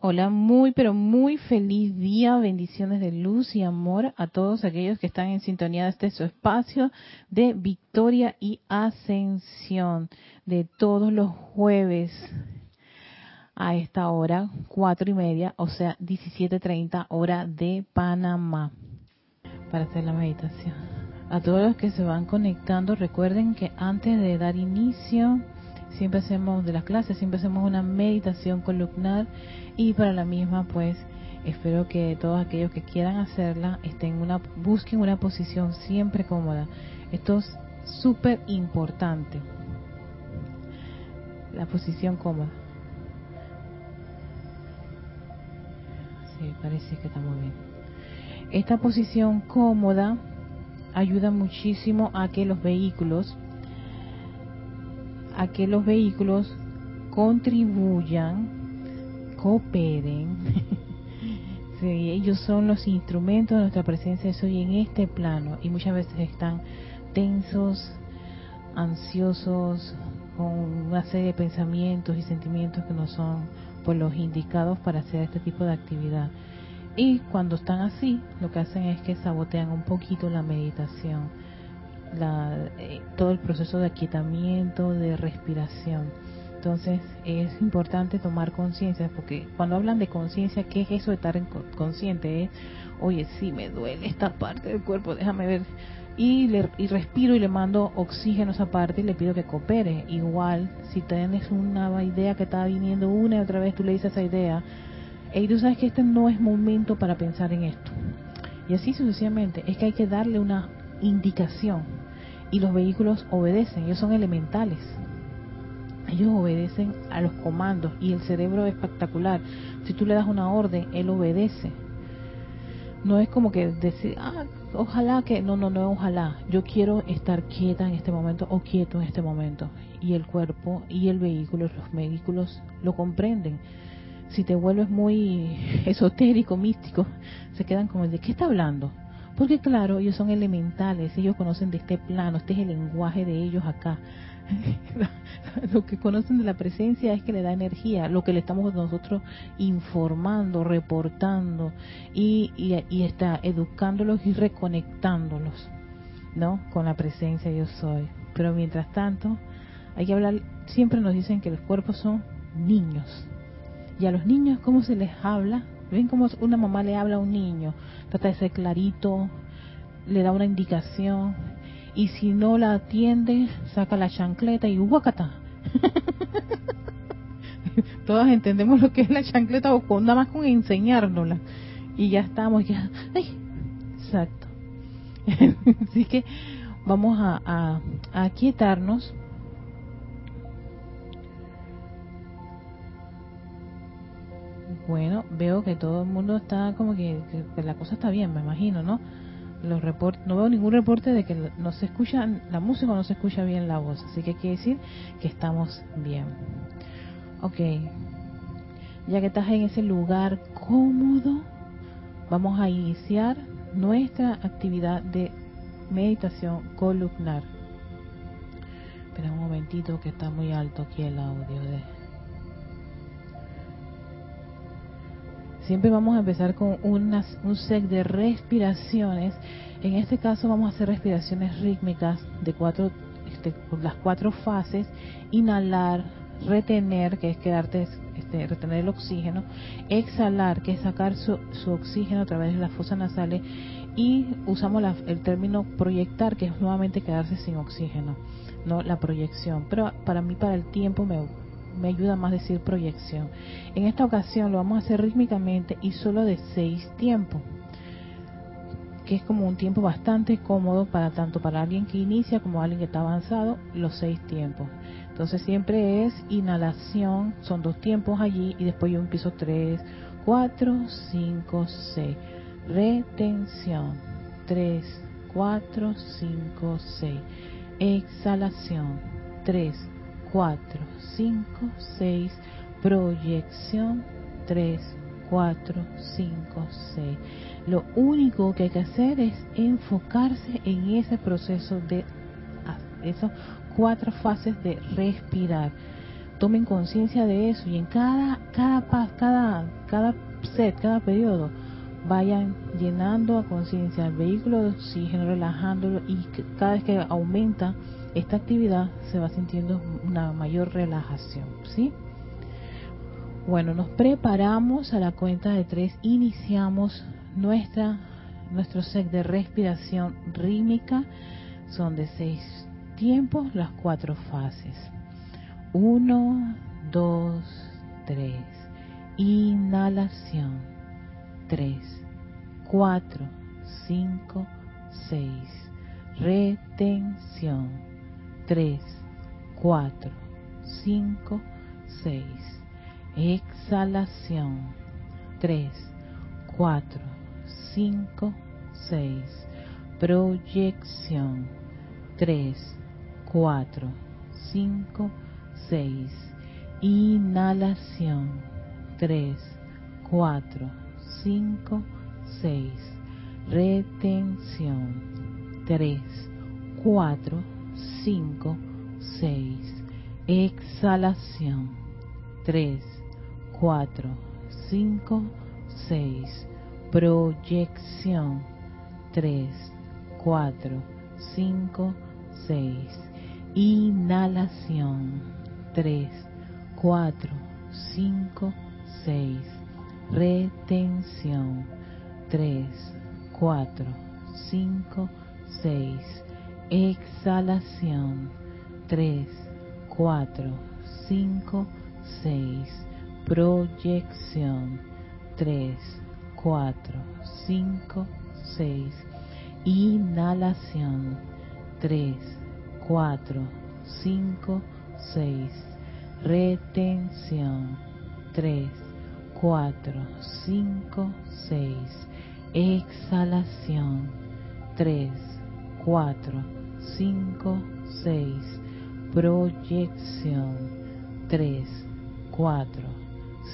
Hola, muy pero muy feliz día, bendiciones de luz y amor a todos aquellos que están en sintonía de este su espacio de victoria y ascensión de todos los jueves a esta hora, cuatro y media, o sea, 17.30 hora de Panamá, para hacer la meditación. A todos los que se van conectando, recuerden que antes de dar inicio, siempre hacemos de las clases, siempre hacemos una meditación columnar y para la misma pues espero que todos aquellos que quieran hacerla estén una busquen una posición siempre cómoda. Esto es súper importante. La posición cómoda. Sí, parece que está muy bien. Esta posición cómoda ayuda muchísimo a que los vehículos a que los vehículos contribuyan, cooperen. ellos son los instrumentos de nuestra presencia hoy en este plano y muchas veces están tensos, ansiosos, con una serie de pensamientos y sentimientos que no son por los indicados para hacer este tipo de actividad. Y cuando están así, lo que hacen es que sabotean un poquito la meditación la, eh, todo el proceso de aquietamiento, de respiración. Entonces es importante tomar conciencia, porque cuando hablan de conciencia, ¿qué es eso de estar consciente? Es, oye, sí, me duele esta parte del cuerpo, déjame ver. Y, le, y respiro y le mando oxígeno a esa parte y le pido que coopere. Igual, si tienes una idea que está viniendo una y otra vez, tú le dices esa idea, y tú sabes que este no es momento para pensar en esto. Y así sucesivamente, es que hay que darle una indicación y los vehículos obedecen, ellos son elementales. Ellos obedecen a los comandos y el cerebro es espectacular. Si tú le das una orden, él obedece. No es como que decir, ah, ojalá que, no, no, no, ojalá. Yo quiero estar quieta en este momento o quieto en este momento. Y el cuerpo y el vehículo, los vehículos lo comprenden. Si te vuelves muy esotérico, místico, se quedan como, ¿de qué está hablando? Porque claro, ellos son elementales, ellos conocen de este plano, este es el lenguaje de ellos acá. lo que conocen de la presencia es que le da energía, lo que le estamos nosotros informando, reportando y, y, está educándolos y reconectándolos, ¿no? Con la presencia yo soy. Pero mientras tanto, hay que hablar, siempre nos dicen que los cuerpos son niños. Y a los niños, ¿cómo se les habla? ¿Ven cómo una mamá le habla a un niño? Trata de ser clarito, le da una indicación y si no la atiende, saca la chancleta y guacata. Todas entendemos lo que es la chancleta o con, nada más con enseñárnosla. Y ya estamos, ya. ¡Ay! Exacto. Así que vamos a, a, a Bueno, veo que todo el mundo está como que, la cosa está bien, me imagino, ¿no? Los reportes, no veo ningún reporte de que no se escucha la música o no se escucha bien la voz, así que quiere decir que estamos bien. Ok, ya que estás en ese lugar cómodo, vamos a iniciar nuestra actividad de meditación columnar. Espera un momentito que está muy alto aquí el audio Siempre vamos a empezar con un set de respiraciones. En este caso vamos a hacer respiraciones rítmicas de cuatro, este, las cuatro fases. Inhalar, retener, que es quedarte, este, retener el oxígeno. Exhalar, que es sacar su, oxígeno a través de las fosas nasales. Y usamos el término proyectar, que es nuevamente quedarse sin oxígeno, no la proyección. Pero para mí, para el tiempo, me me ayuda más decir proyección. En esta ocasión lo vamos a hacer rítmicamente y solo de seis tiempos, que es como un tiempo bastante cómodo para tanto para alguien que inicia como alguien que está avanzado, los seis tiempos. Entonces siempre es inhalación, son dos tiempos allí y después yo empiezo tres, cuatro, cinco, seis. Retención, tres, cuatro, cinco, seis. Exhalación, tres, 4, 5, 6, proyección 3, 4, 5, 6. Lo único que hay que hacer es enfocarse en ese proceso de esas cuatro fases de respirar. Tomen conciencia de eso y en cada cada cada cada set, cada periodo, vayan llenando a conciencia el vehículo de oxígeno, relajándolo y cada vez que aumenta esta actividad se va sintiendo una mayor relajación, ¿sí? Bueno, nos preparamos a la cuenta de tres, iniciamos nuestra nuestro set de respiración rítmica, son de seis tiempos, las cuatro fases. Uno, dos, tres. Inhalación. Tres, cuatro, cinco, seis. Retención. Tres, cuatro, cinco, seis. Exhalación. Tres, cuatro, cinco, seis. Proyección. Tres, cuatro, cinco, seis. Inhalación. Tres, cuatro, cinco, seis. Retención. Tres, cuatro, cinco, seis. Exhalación. Tres, cuatro, cinco, seis. Proyección. Tres, cuatro, cinco, seis. Inhalación. Tres, cuatro, cinco, seis. Retención. Tres, cuatro, cinco, seis. Exhalación. Tres, cuatro, cinco, seis. Proyección. Tres, cuatro, cinco, seis. Inhalación. Tres, cuatro, cinco, seis. Retención. Tres, cuatro, cinco, seis. Exhalación. Tres, cuatro, cinco, seis. Proyección. Tres, cuatro,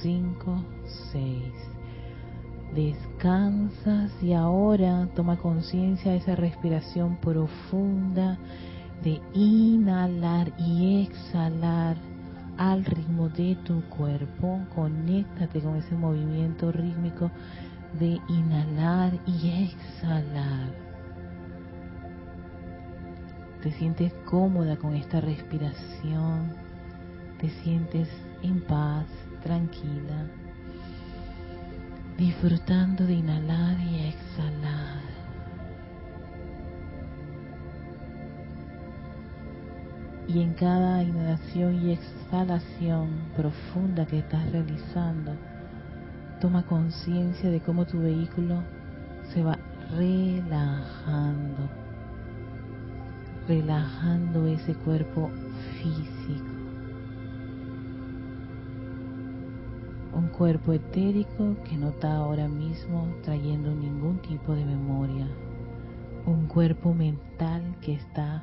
cinco, seis descansas y ahora toma conciencia de esa respiración profunda de inhalar y exhalar al ritmo de tu cuerpo. Conéctate con ese movimiento rítmico de inhalar y exhalar. Te sientes cómoda con esta respiración, te sientes en paz, tranquila disfrutando de inhalar y exhalar. Y en cada inhalación y exhalación profunda que estás realizando, toma conciencia de cómo tu vehículo se va relajando, relajando ese cuerpo físico. Un cuerpo etérico que no está ahora mismo trayendo ningún tipo de memoria, un cuerpo mental que está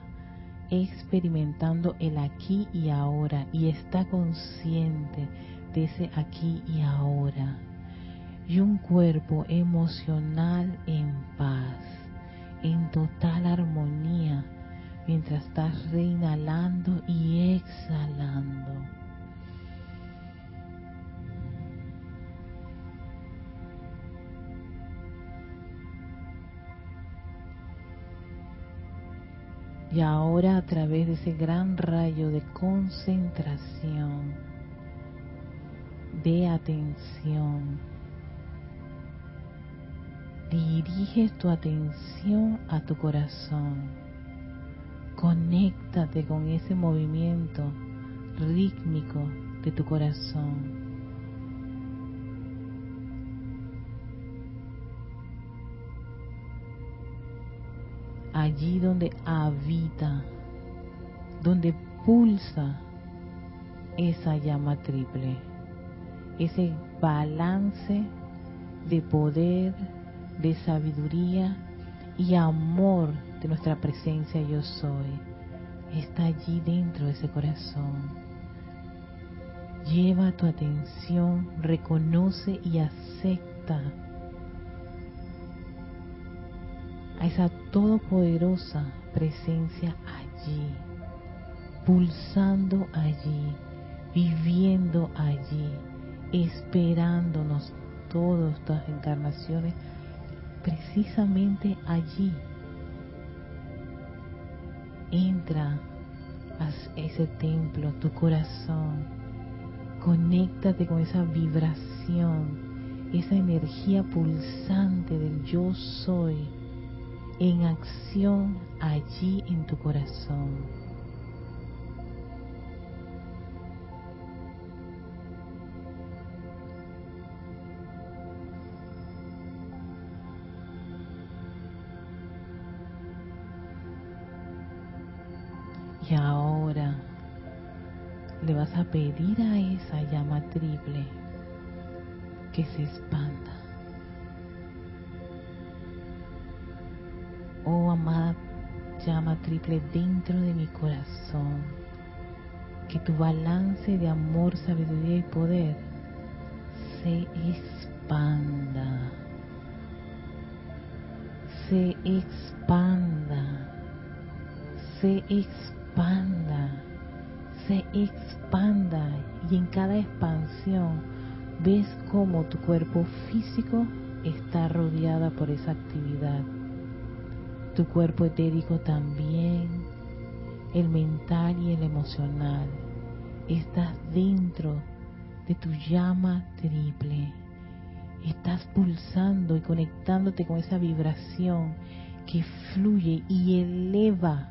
experimentando el aquí y ahora y está consciente de ese aquí y ahora, y un cuerpo emocional en paz, en total armonía, mientras estás reinhalando y exhalando Y ahora a través de ese gran rayo de concentración, de atención, diriges tu atención a tu corazón. Conéctate con ese movimiento rítmico de tu corazón. allí donde habita, donde pulsa esa llama triple, ese balance de poder, de sabiduría y amor de nuestra presencia yo soy, está allí dentro de ese corazón. Lleva tu atención, reconoce y acepta a esa todopoderosa presencia allí, pulsando allí, viviendo allí, esperándonos todas estas encarnaciones precisamente allí. Entra a ese templo, tu corazón, conéctate con esa vibración, esa energía pulsante del yo soy en acción allí en tu corazón. Le vas a pedir a esa llama triple que se expanda. Oh amada llama triple dentro de mi corazón, que tu balance de amor, sabiduría y poder se expanda. Se expanda. Se expanda se expanda y en cada expansión ves cómo tu cuerpo físico está rodeada por esa actividad. Tu cuerpo etérico también, el mental y el emocional. Estás dentro de tu llama triple. Estás pulsando y conectándote con esa vibración que fluye y eleva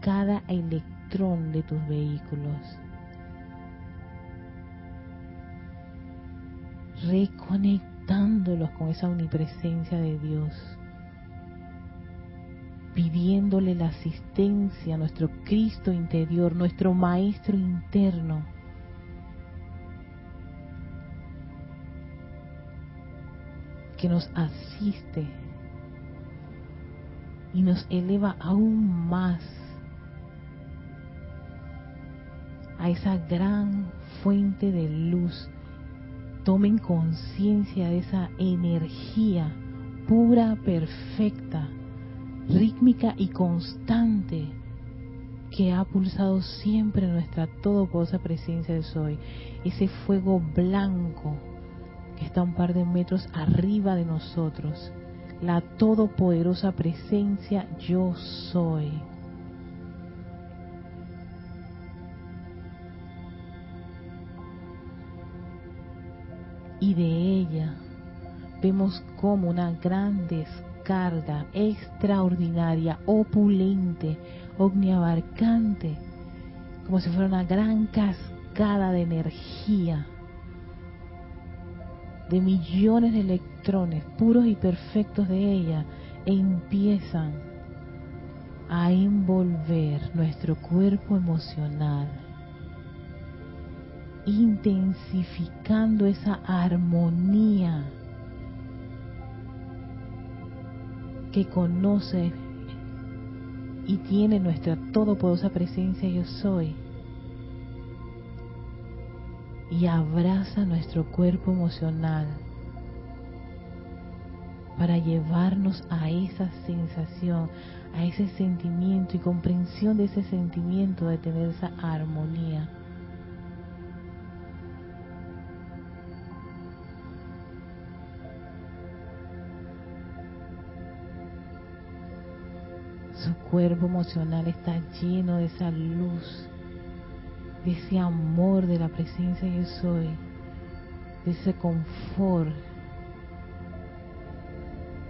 cada electrón de tus vehículos. Reconectándolos con esa omnipresencia de Dios. Pidiéndole la asistencia a nuestro Cristo interior, nuestro Maestro interno. que nos asiste y nos eleva aún más a esa gran fuente de luz. Tomen conciencia de esa energía pura, perfecta, rítmica y constante que ha pulsado siempre nuestra todopoderosa presencia de Soy. Ese fuego blanco que está un par de metros arriba de nosotros. La todopoderosa presencia yo soy. Y de ella vemos como una gran descarga extraordinaria, opulente, omniabarcante, como si fuera una gran cascada de energía, de millones de electrones puros y perfectos de ella, empiezan a envolver nuestro cuerpo emocional intensificando esa armonía que conoce y tiene nuestra todopoderosa presencia yo soy. Y abraza nuestro cuerpo emocional para llevarnos a esa sensación, a ese sentimiento y comprensión de ese sentimiento de tener esa armonía cuerpo emocional está lleno de esa luz, de ese amor de la presencia yo soy, de ese confort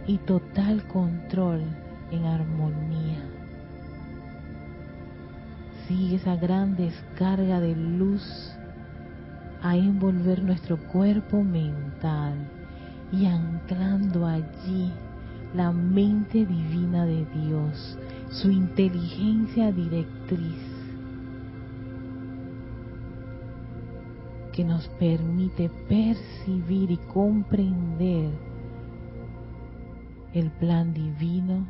y total control en armonía. Sigue esa gran descarga de luz a envolver nuestro cuerpo mental y anclando allí la mente divina de Dios, su inteligencia directriz, que nos permite percibir y comprender el plan divino,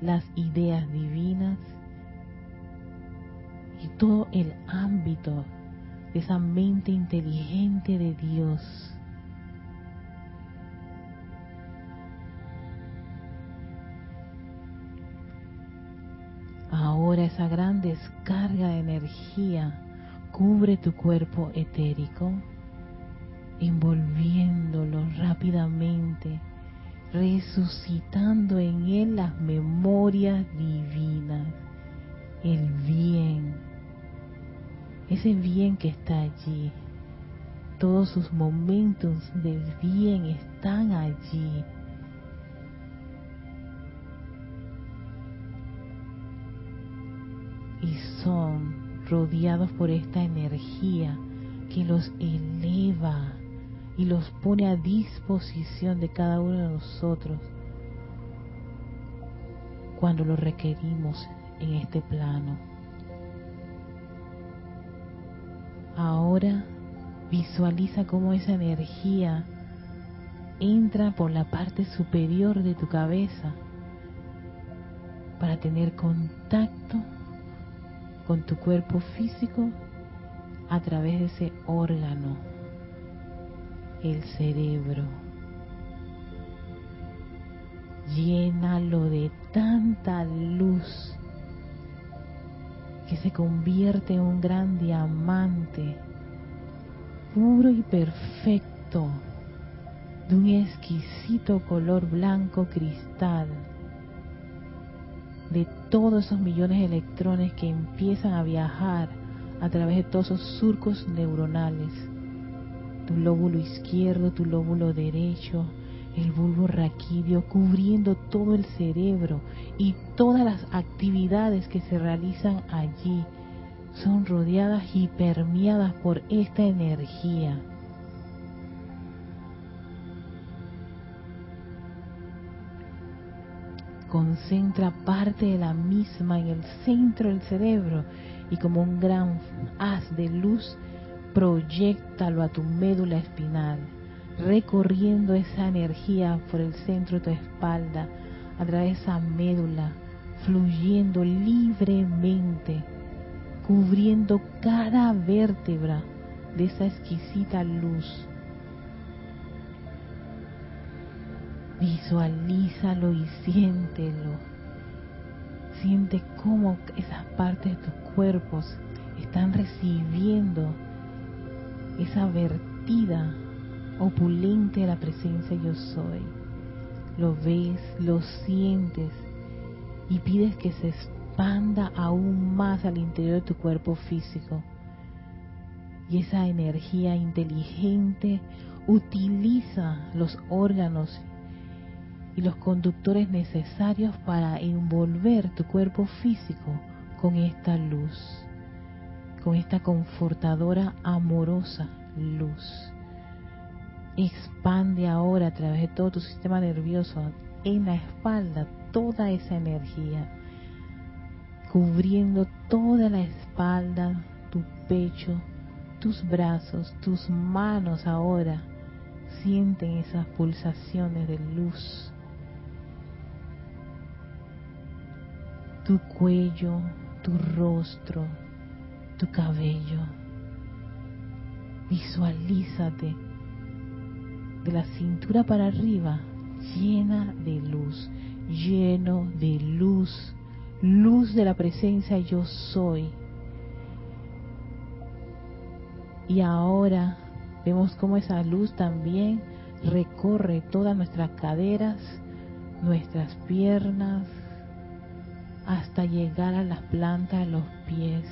las ideas divinas y todo el ámbito de esa mente inteligente de Dios Ahora esa gran descarga de energía cubre tu cuerpo etérico envolviéndolo rápidamente, resucitando en él las memorias divinas, el bien, ese bien que está allí. Todos sus momentos del bien están allí. Y son rodeados por esta energía que los eleva y los pone a disposición de cada uno de nosotros cuando lo requerimos en este plano. Ahora visualiza cómo esa energía entra por la parte superior de tu cabeza para tener contacto con tu cuerpo físico a través de ese órgano, el cerebro. Llénalo de tanta luz que se convierte en un gran diamante, puro y perfecto, de un exquisito color blanco cristal, de todos esos millones de electrones que empiezan a viajar a través de todos esos surcos neuronales, tu lóbulo izquierdo, tu lóbulo derecho, el bulbo raquídeo cubriendo todo el cerebro y todas las actividades que se realizan allí son rodeadas y permeadas por esta energía. Concentra parte de la misma en el centro del cerebro y como un gran haz de luz, proyectalo a tu médula espinal recorriendo esa energía por el centro de tu espalda, a través de esa médula, fluyendo libremente, cubriendo cada vértebra de esa exquisita luz. Visualízalo y siéntelo. Siente cómo esas partes de tus cuerpos están recibiendo esa vertida opulente la presencia yo soy. Lo ves, lo sientes y pides que se expanda aún más al interior de tu cuerpo físico. Y esa energía inteligente utiliza los órganos y los conductores necesarios para envolver tu cuerpo físico con esta luz, con esta confortadora, amorosa luz expande ahora a través de todo tu sistema nervioso en la espalda toda esa energía, cubriendo toda la espalda, tu pecho, tus brazos, tus manos ahora sienten esas pulsaciones de luz. Tu cuello, tu rostro, tu cabello. Visualízate de la cintura para arriba, llena de luz, lleno de luz, luz de la presencia yo soy. Y ahora vemos cómo esa luz también recorre todas nuestras caderas, nuestras piernas, hasta llegar a las plantas de los pies,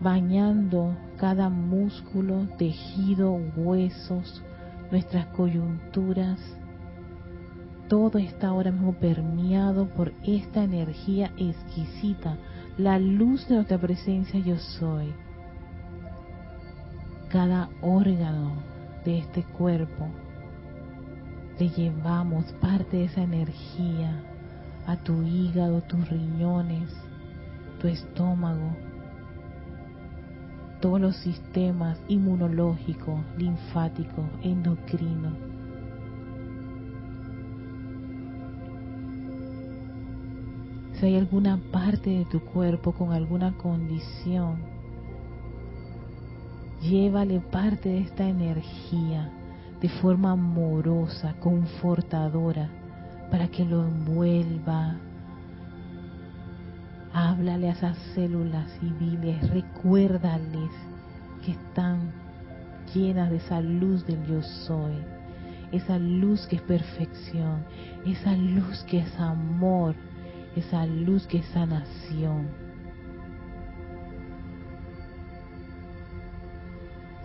bañando cada músculo, tejido, huesos, nuestras coyunturas, todo está ahora mismo permeado por esta energía exquisita, la luz de nuestra presencia yo soy. Cada órgano de este cuerpo le llevamos parte de esa energía a tu hígado, tus riñones, tu estómago, todos los sistemas inmunológico, linfático, endocrino. Si hay alguna parte de tu cuerpo con alguna condición, llévale parte de esta energía de forma amorosa, confortadora, para que lo envuelva, Háblale a esas células civiles, recuérdales que están llenas de esa luz del yo soy, esa luz que es perfección, esa luz que es amor, esa luz que es sanación.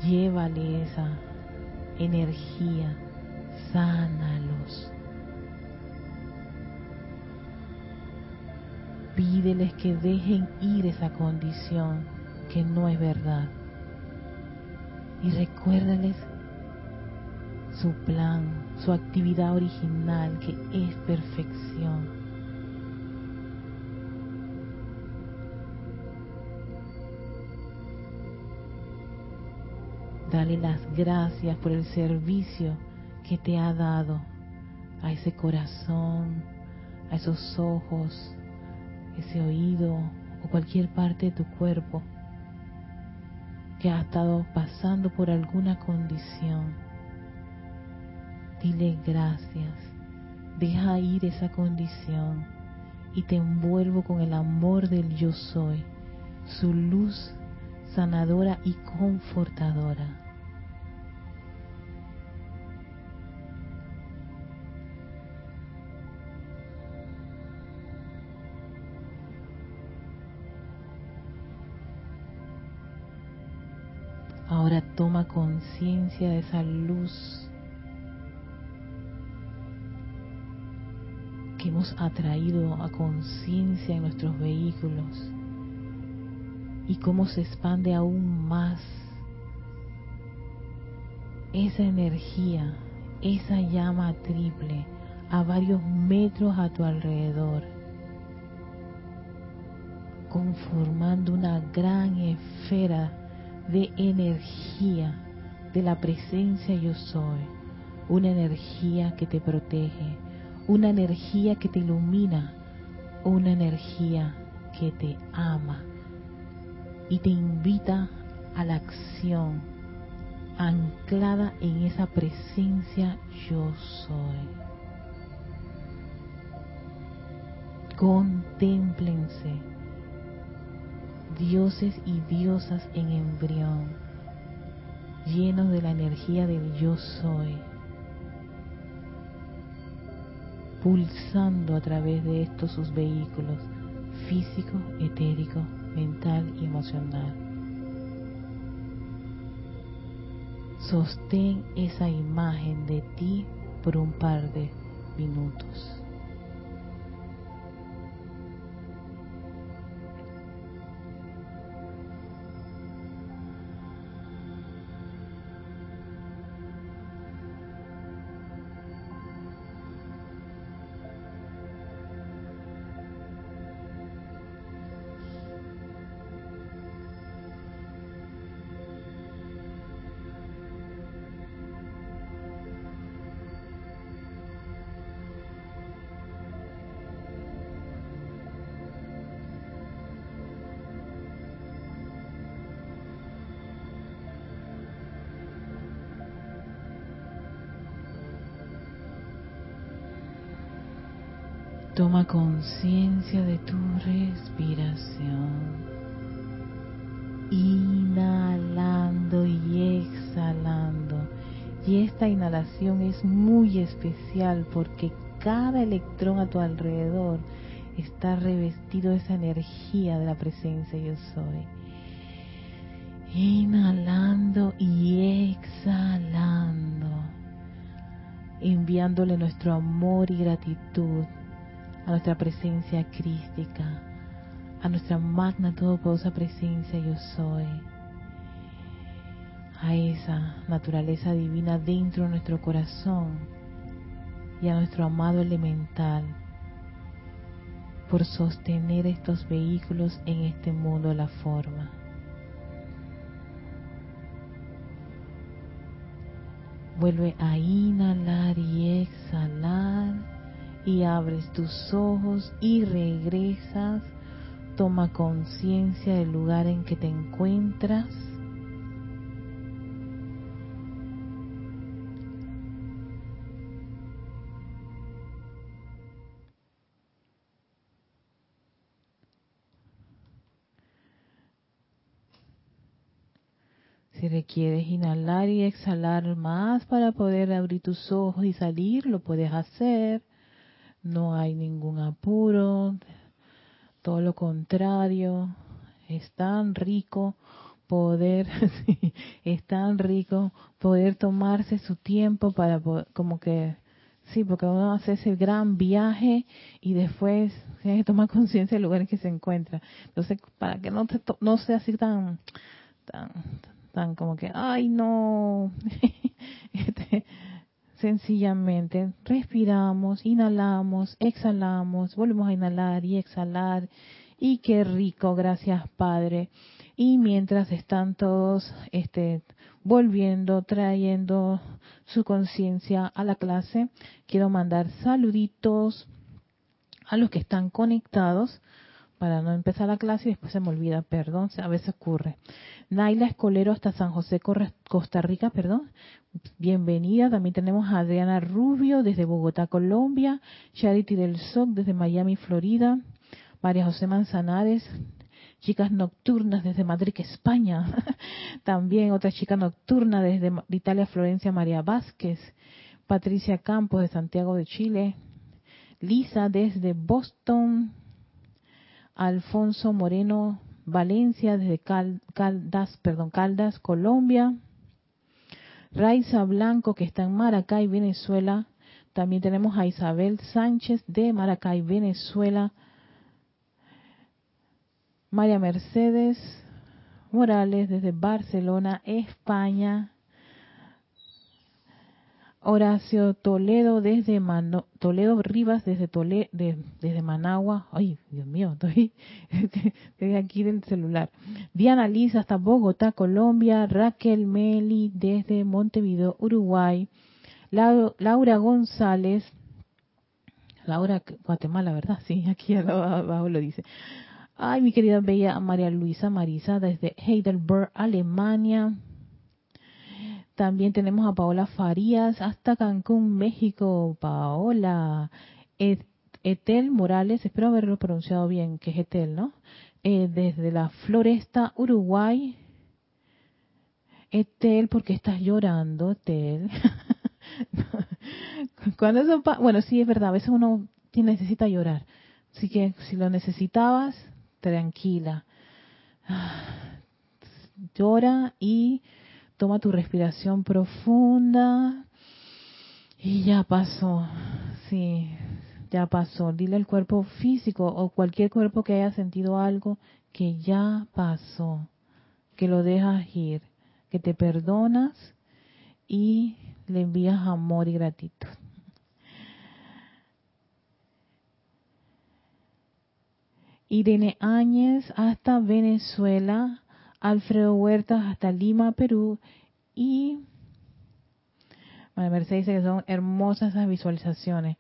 Llévale esa energía, sánalos. Pídeles que dejen ir esa condición que no es verdad. Y recuérdales su plan, su actividad original que es perfección. Dale las gracias por el servicio que te ha dado a ese corazón, a esos ojos, ese oído o cualquier parte de tu cuerpo que ha estado pasando por alguna condición. Dile gracias, deja ir esa condición y te envuelvo con el amor del yo soy, su luz sanadora y confortadora. Ahora toma conciencia de esa luz que hemos atraído a conciencia en nuestros vehículos y cómo se expande aún más esa energía, esa llama triple a varios metros a tu alrededor, conformando una gran esfera de energía de la presencia yo soy, una energía que te protege, una energía que te ilumina, una energía que te ama y te invita a la acción anclada en esa presencia yo soy. Contémplense dioses y diosas en embrión, llenos de la energía del yo soy, pulsando a través de estos sus vehículos físico, etérico, mental y emocional. Sostén esa imagen de ti por un par de minutos. Toma conciencia de tu respiración. Inhalando y exhalando. Y esta inhalación es muy especial porque cada electrón a tu alrededor está revestido de esa energía de la presencia yo soy. Inhalando y exhalando, enviándole nuestro amor y gratitud a nuestra presencia crística, a nuestra magna todopoderosa presencia yo soy, a esa naturaleza divina dentro de nuestro corazón y a nuestro amado elemental por sostener estos vehículos en este mundo de la forma. Vuelve a inhalar y exhalar y abres tus ojos y regresas. Toma conciencia del lugar en que te encuentras. Si requieres inhalar y exhalar más para poder abrir tus ojos y salir, lo puedes hacer. No hay ningún apuro. Todo lo contrario. Es tan rico poder, es tan rico poder tomarse su tiempo para como que, sí, porque uno hace ese gran viaje y después tiene que tomar conciencia del lugar en que se encuentra. Entonces, para que no, te no sea así tan, tan, tan como que, ay no, este, sencillamente respiramos, inhalamos, exhalamos, volvemos a inhalar y exhalar. Y qué rico, gracias Padre. Y mientras están todos este, volviendo, trayendo su conciencia a la clase, quiero mandar saluditos a los que están conectados para no empezar la clase y después se me olvida, perdón, a veces ocurre. Naila Escolero hasta San José, Costa Rica, perdón. Bienvenida. También tenemos a Adriana Rubio desde Bogotá, Colombia. Charity del SOC desde Miami, Florida. María José Manzanares, chicas nocturnas desde Madrid, España. También otra chica nocturna desde Italia, Florencia, María Vázquez. Patricia Campos de Santiago de Chile. Lisa desde Boston, Alfonso Moreno Valencia desde Caldas, perdón, Caldas, Colombia. Raiza Blanco que está en Maracay, Venezuela. También tenemos a Isabel Sánchez de Maracay, Venezuela. María Mercedes Morales desde Barcelona, España. Horacio Toledo desde Toledo Rivas desde Toledo, desde Managua. Ay, Dios mío, estoy, estoy aquí del celular. Diana Lisa hasta Bogotá, Colombia. Raquel Meli desde Montevideo, Uruguay. Laura, González. Laura, Guatemala, ¿verdad? Sí, aquí abajo lo dice. Ay, mi querida bella María Luisa Marisa desde Heidelberg, Alemania. También tenemos a Paola Farías hasta Cancún, México. Paola. Etel Morales, espero haberlo pronunciado bien, que es Etel, ¿no? Eh, desde la Floresta, Uruguay. Etel, ¿por qué estás llorando, Etel? Cuando eso bueno, sí es verdad, a veces uno necesita llorar. Así que si lo necesitabas, tranquila. Llora y Toma tu respiración profunda y ya pasó. Sí, ya pasó. Dile al cuerpo físico o cualquier cuerpo que haya sentido algo que ya pasó, que lo dejas ir, que te perdonas y le envías amor y gratitud. Irene Áñez hasta Venezuela, Alfredo Huertas hasta Lima, Perú. Y María Mercedes dice que son hermosas esas visualizaciones.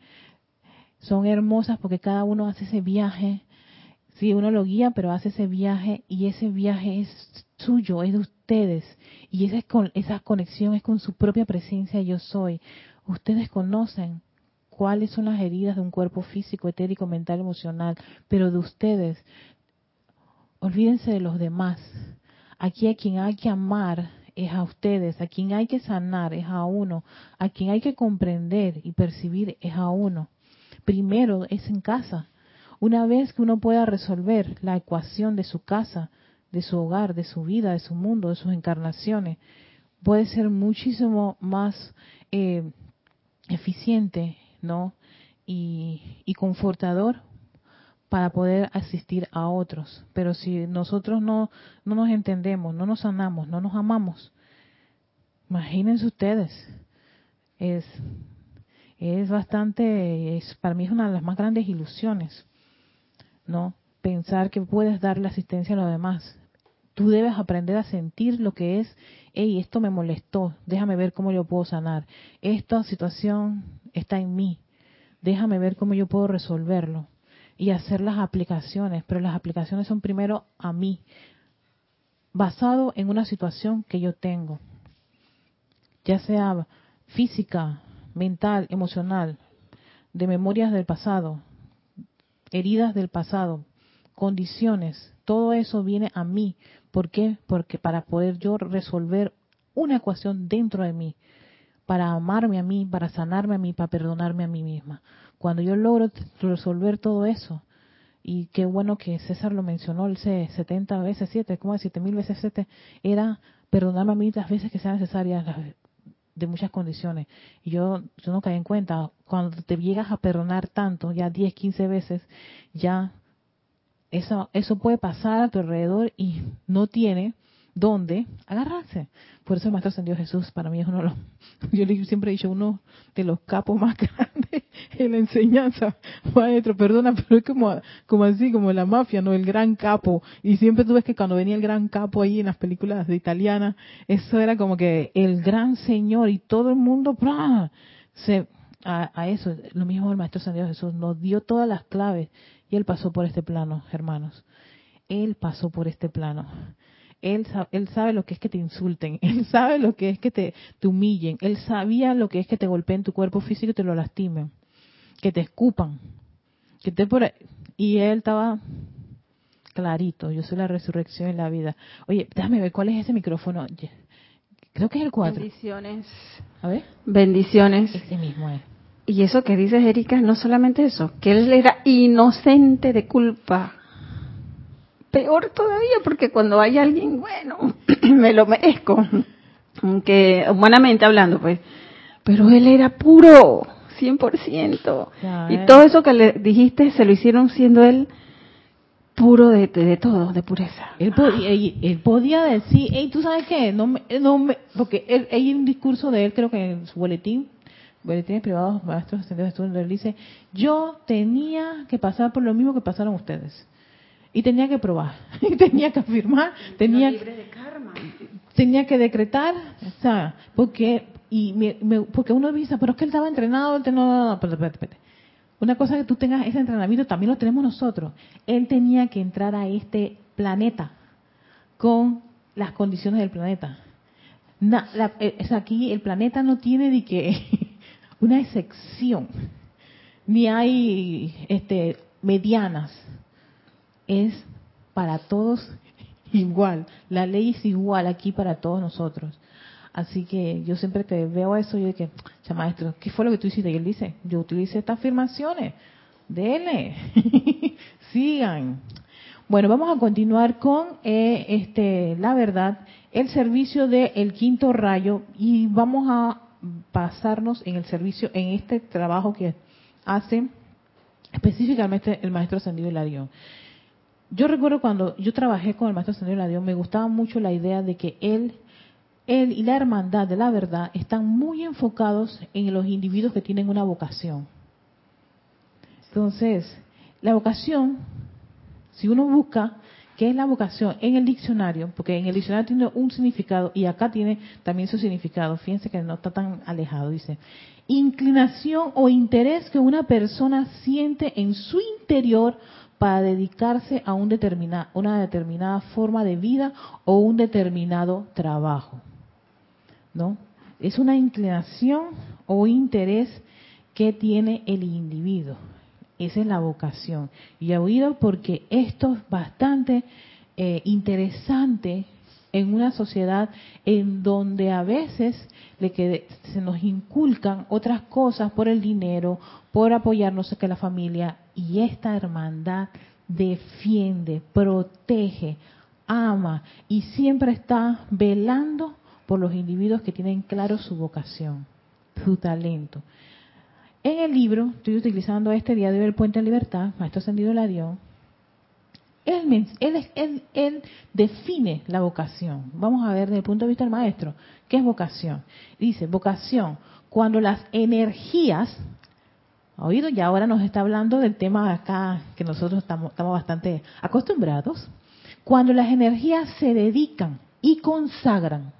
Son hermosas porque cada uno hace ese viaje. Sí, uno lo guía, pero hace ese viaje y ese viaje es suyo, es de ustedes. Y esa, esa conexión es con su propia presencia yo soy. Ustedes conocen cuáles son las heridas de un cuerpo físico, etérico, mental, emocional, pero de ustedes. Olvídense de los demás. Aquí a quien hay que amar es a ustedes, a quien hay que sanar es a uno, a quien hay que comprender y percibir es a uno. Primero es en casa. Una vez que uno pueda resolver la ecuación de su casa, de su hogar, de su vida, de su mundo, de sus encarnaciones, puede ser muchísimo más eh, eficiente, ¿no? Y, y confortador para poder asistir a otros. Pero si nosotros no, no nos entendemos, no nos sanamos, no nos amamos, imagínense ustedes, es, es bastante, es, para mí es una de las más grandes ilusiones, ¿no? Pensar que puedes darle asistencia a los demás. Tú debes aprender a sentir lo que es, hey, esto me molestó, déjame ver cómo yo puedo sanar. Esta situación está en mí, déjame ver cómo yo puedo resolverlo y hacer las aplicaciones, pero las aplicaciones son primero a mí, basado en una situación que yo tengo, ya sea física, mental, emocional, de memorias del pasado, heridas del pasado, condiciones, todo eso viene a mí ¿Por qué? Porque para poder yo resolver una ecuación dentro de mí, para amarme a mí, para sanarme a mí, para perdonarme a mí misma. Cuando yo logro resolver todo eso, y qué bueno que César lo mencionó, el 70 veces 7, como de 7 mil veces 7, era perdonarme a mí las veces que sean necesarias, de muchas condiciones. Y yo, yo no caí en cuenta, cuando te llegas a perdonar tanto, ya 10, 15 veces, ya eso, eso puede pasar a tu alrededor y no tiene dónde agarrarse. Por eso el Maestro Ascendido Jesús para mí es uno de los, yo siempre he dicho, uno de los capos más grandes en la enseñanza. Maestro, perdona, pero es como, como así, como la mafia, ¿no? El gran capo. Y siempre tú ves que cuando venía el gran capo ahí en las películas de italiana, eso era como que el gran señor y todo el mundo, se a, a, eso, lo mismo el Maestro Ascendido Jesús nos dio todas las claves y él pasó por este plano, hermanos. Él pasó por este plano. Él, él sabe lo que es que te insulten, Él sabe lo que es que te, te humillen, Él sabía lo que es que te golpeen tu cuerpo físico y te lo lastimen, que te escupan, que te por Y Él estaba clarito, yo soy la resurrección y la vida. Oye, déjame ver cuál es ese micrófono. Creo que es el 4. Bendiciones. A ver. Bendiciones. Ese mismo es. Y eso que dices, Erika, no solamente eso, que él era inocente de culpa peor todavía, porque cuando hay alguien bueno, me lo merezco, aunque humanamente hablando, pues, pero él era puro, 100%. y eh. todo eso que le dijiste se lo hicieron siendo él puro de, de, todo, de pureza. Él podía, él, podía decir, hey, ¿tú sabes qué? No me, no me, porque él, hay un discurso de él, creo que en su boletín, boletines privados, maestros de estudio, él dice, yo tenía que pasar por lo mismo que pasaron ustedes y tenía que probar, y tenía que afirmar, tenía, tenía que decretar, o sea, porque y porque uno dice, pero es que él estaba entrenado, él no, no, no, Una cosa que tú tengas ese entrenamiento también lo tenemos nosotros. Él tenía que entrar a este planeta con las condiciones del planeta. Eh, es aquí el planeta no tiene de que una excepción, ni hay este medianas es para todos igual. La ley es igual aquí para todos nosotros. Así que yo siempre que veo eso, yo digo, ya maestro, ¿qué fue lo que tú hiciste? Y él dice, yo utilicé estas afirmaciones. Dele, sigan. Bueno, vamos a continuar con eh, este, la verdad, el servicio del quinto rayo y vamos a pasarnos en el servicio, en este trabajo que hace específicamente el maestro ascendido Hilarión yo recuerdo cuando yo trabajé con el maestro Señor Ladión, me gustaba mucho la idea de que él, él y la hermandad de la verdad están muy enfocados en los individuos que tienen una vocación. Entonces, la vocación, si uno busca qué es la vocación en el diccionario, porque en el diccionario tiene un significado y acá tiene también su significado, fíjense que no está tan alejado, dice, inclinación o interés que una persona siente en su interior para dedicarse a un una determinada forma de vida o un determinado trabajo. ¿No? Es una inclinación o interés que tiene el individuo. Esa es la vocación. Y he oído porque esto es bastante eh, interesante en una sociedad en donde a veces le se nos inculcan otras cosas por el dinero, por apoyarnos que la familia y esta hermandad defiende, protege, ama y siempre está velando por los individuos que tienen claro su vocación, su talento. En el libro, estoy utilizando este día de el Puente de Libertad, Maestro Ascendido Ladión, él, él, él, define la vocación. Vamos a ver desde el punto de vista del maestro, ¿qué es vocación? Dice, vocación, cuando las energías oído? Y ahora nos está hablando del tema acá que nosotros estamos, bastante acostumbrados. Cuando las energías se dedican y consagran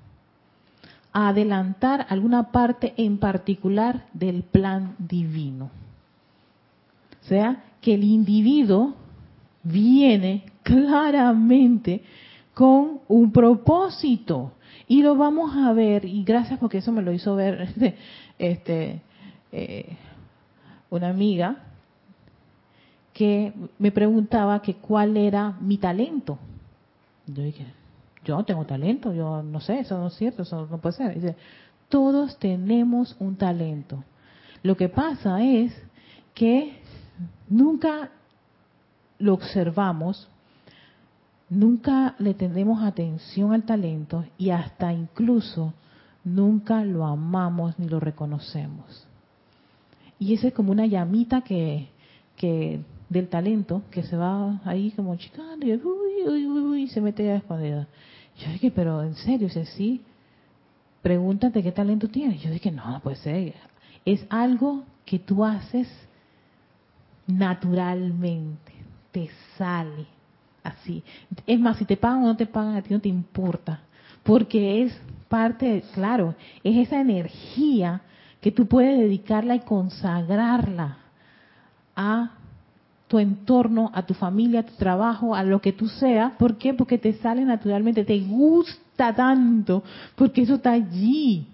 a adelantar alguna parte en particular del plan divino. O sea, que el individuo viene claramente con un propósito. Y lo vamos a ver, y gracias porque eso me lo hizo ver este, este eh, una amiga que me preguntaba que cuál era mi talento. Yo dije, yo no tengo talento, yo no sé, eso no es cierto, eso no puede ser. Dice, todos tenemos un talento. Lo que pasa es que nunca lo observamos, nunca le tenemos atención al talento y hasta incluso nunca lo amamos ni lo reconocemos. Y esa es como una llamita que, que del talento que se va ahí como chicando y, se mete a escondida. Yo dije, pero en serio, dice, sí, pregúntate qué talento tienes. Yo dije, no, puede ser. Es algo que tú haces naturalmente, te sale así. Es más, si te pagan o no te pagan, a ti no te importa, porque es parte, claro, es esa energía que tú puedes dedicarla y consagrarla a tu entorno, a tu familia, a tu trabajo, a lo que tú seas. ¿Por qué? Porque te sale naturalmente, te gusta tanto, porque eso está allí.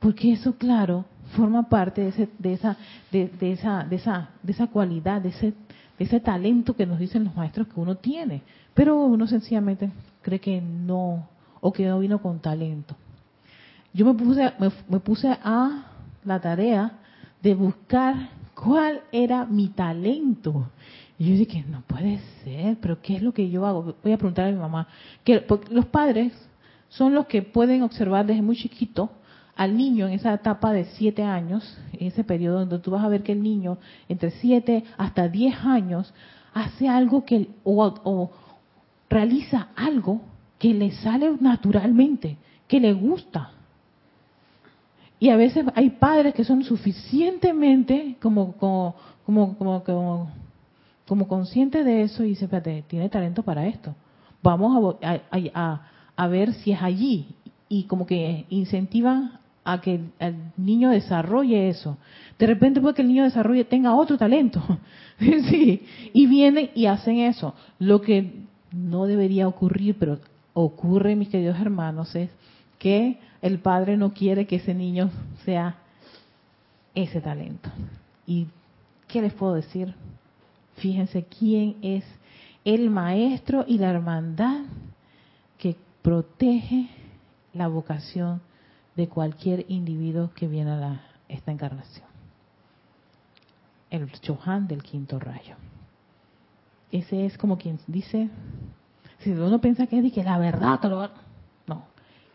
Porque eso, claro, forma parte de, ese, de, esa, de, esa, de, esa, de esa cualidad, de ese, de ese talento que nos dicen los maestros que uno tiene. Pero uno sencillamente cree que no, o que no vino con talento. Yo me puse, me, puse a la tarea de buscar cuál era mi talento. Y yo dije, no puede ser, pero ¿qué es lo que yo hago? Voy a preguntar a mi mamá. Que, los padres son los que pueden observar desde muy chiquito al niño en esa etapa de siete años, en ese periodo donde tú vas a ver que el niño entre siete hasta diez años hace algo que o, realiza algo que le sale naturalmente, que le gusta. Y a veces hay padres que son suficientemente como como como como, como, conscientes de eso y dicen, espérate, tiene talento para esto. Vamos a, a, a, ver si es allí. Y como que incentivan a que el niño desarrolle eso. De repente puede que el niño desarrolle, tenga otro talento. sí, y vienen y hacen eso. Lo que no debería ocurrir, pero ocurre, mis queridos hermanos, es que el padre no quiere que ese niño sea ese talento. ¿Y qué les puedo decir? Fíjense quién es el maestro y la hermandad que protege la vocación de cualquier individuo que viene a esta encarnación. El Chohan del quinto rayo. Ese es como quien dice, si uno piensa que es que la verdad, no,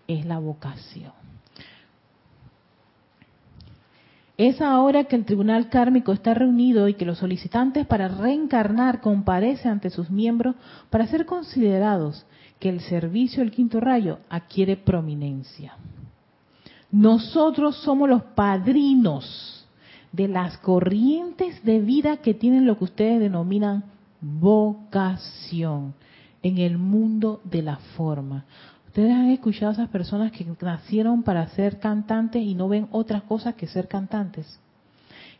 es la vocación. Es ahora que el tribunal kármico está reunido y que los solicitantes para reencarnar comparecen ante sus miembros para ser considerados que el servicio del quinto rayo adquiere prominencia. Nosotros somos los padrinos de las corrientes de vida que tienen lo que ustedes denominan vocación en el mundo de la forma. Ustedes han escuchado a esas personas que nacieron para ser cantantes y no ven otras cosas que ser cantantes.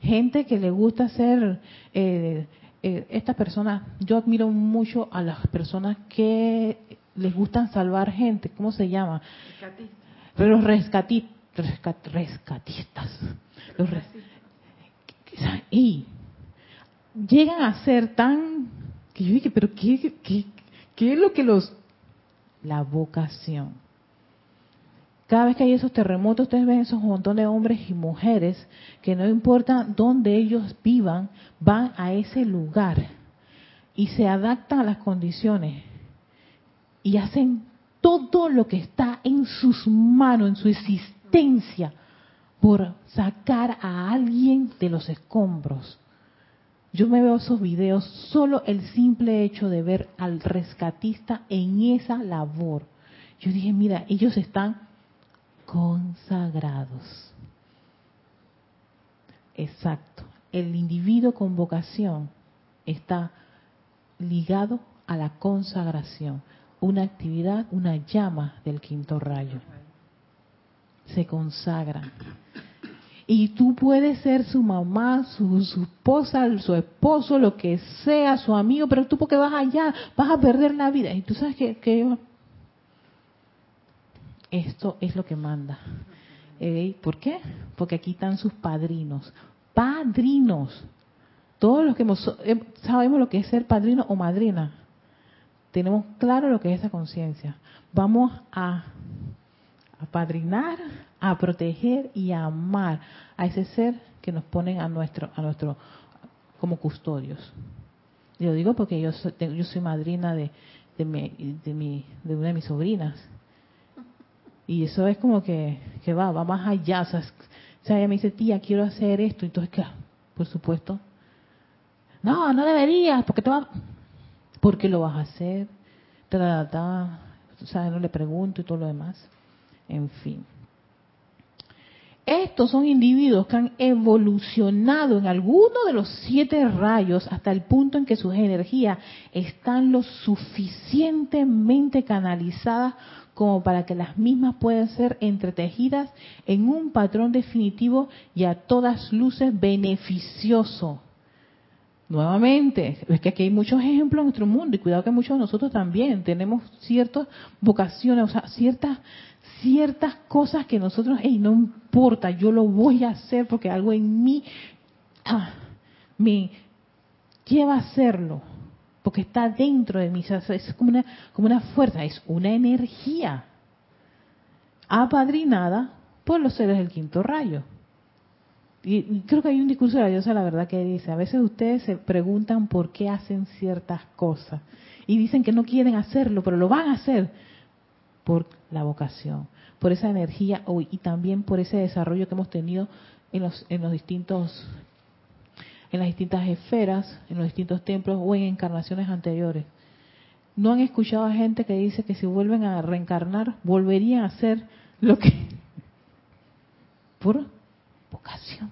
Gente que le gusta ser, eh, eh, estas personas, yo admiro mucho a las personas que les gustan salvar gente, ¿cómo se llama? Rescatistas. Pero los rescatistas rescatistas. y llegan a ser tan... Que yo dije, pero ¿qué, qué, qué es lo que los... La vocación. Cada vez que hay esos terremotos, ustedes ven esos montón de hombres y mujeres que no importa dónde ellos vivan, van a ese lugar y se adaptan a las condiciones y hacen todo lo que está en sus manos, en su existencia por sacar a alguien de los escombros. Yo me veo esos videos, solo el simple hecho de ver al rescatista en esa labor. Yo dije, mira, ellos están consagrados. Exacto. El individuo con vocación está ligado a la consagración, una actividad, una llama del quinto rayo se consagran. Y tú puedes ser su mamá, su, esposa, su esposo, lo que sea, su amigo, pero tú porque vas allá, vas a perder la vida. Y tú sabes que, que esto es lo que manda. ¿Eh? ¿Por qué? Porque aquí están sus padrinos. Padrinos. Todos los que eh, sabemos lo que es ser padrino o madrina. tenemos claro lo que es esa conciencia. Vamos a apadrinar, a proteger y amar a ese ser que nos ponen a nuestro, a nuestro, como custodios. Y lo digo porque yo soy, yo soy madrina de, de, mi, de, mi, de una de mis sobrinas. Y eso es como que, que va, va más allá. O sea, ella me dice, tía, quiero hacer esto. Entonces, ¿qué? Por supuesto. No, no deberías, porque te va... ¿Por qué lo vas a hacer? O sea, no le pregunto y todo lo demás. En fin. Estos son individuos que han evolucionado en alguno de los siete rayos hasta el punto en que sus energías están lo suficientemente canalizadas como para que las mismas puedan ser entretejidas en un patrón definitivo y a todas luces beneficioso. Nuevamente, es que aquí hay muchos ejemplos en nuestro mundo y cuidado que muchos de nosotros también tenemos ciertas vocaciones, o sea, ciertas ciertas cosas que nosotros, hey, no importa, yo lo voy a hacer porque algo en mí ah, me lleva a hacerlo, porque está dentro de mí, es como una, como una fuerza, es una energía apadrinada por los seres del quinto rayo. Y, creo que hay un discurso de la diosa, la verdad, que dice, a veces ustedes se preguntan por qué hacen ciertas cosas y dicen que no quieren hacerlo, pero lo van a hacer por la vocación, por esa energía y también por ese desarrollo que hemos tenido en los, en los distintos en las distintas esferas, en los distintos templos o en encarnaciones anteriores. ¿No han escuchado a gente que dice que si vuelven a reencarnar, volverían a hacer lo que... por vocación?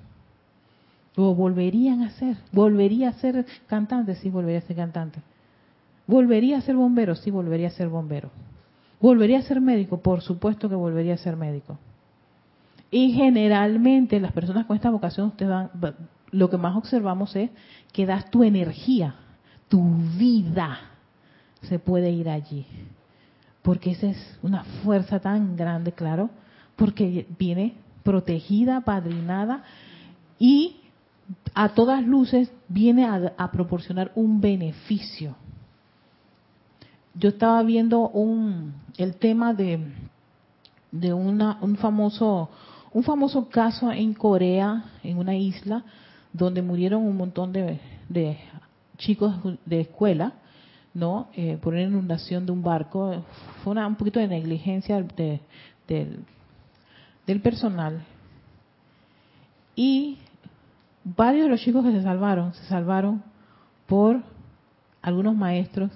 ¿O volverían a hacer? ¿Volvería a ser cantante? Sí, volvería a ser cantante. ¿Volvería a ser bombero? Sí, volvería a ser bombero. ¿Volvería a ser médico? Por supuesto que volvería a ser médico. Y generalmente las personas con esta vocación, ustedes van, lo que más observamos es que das tu energía, tu vida se puede ir allí. Porque esa es una fuerza tan grande, claro, porque viene protegida, padrinada y a todas luces viene a, a proporcionar un beneficio yo estaba viendo un el tema de una, un famoso un famoso caso en Corea en una isla donde murieron un montón de, de chicos de escuela no eh, por una inundación de un barco. Fue una, un poquito de negligencia de, del personal. Y varios de los chicos que se salvaron se salvaron por algunos maestros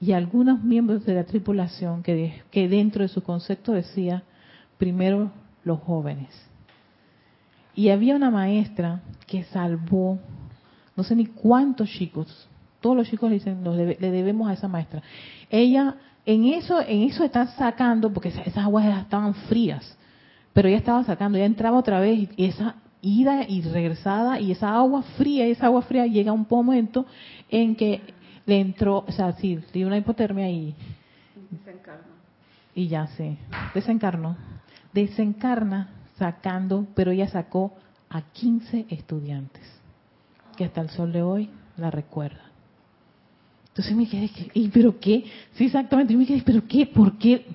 y algunos miembros de la tripulación que, dentro de su concepto decía, primero los jóvenes. Y había una maestra que salvó, no sé ni cuántos chicos, todos los chicos le dicen, le debemos a esa maestra. Ella en eso, en eso está sacando, porque esas aguas estaban frías, pero ella estaba sacando, ella entraba otra vez y esa ida y regresada y esa agua fría, esa agua fría llega a un momento en que le entró, o sea, sí, dio una hipotermia y... Desencarnó. Y ya sé, desencarnó. Desencarna sacando, pero ella sacó a 15 estudiantes, que hasta el sol de hoy la recuerdan. Entonces me quedé, ¿y pero qué? Sí, exactamente, yo me quedé, ¿pero qué? ¿Por qué?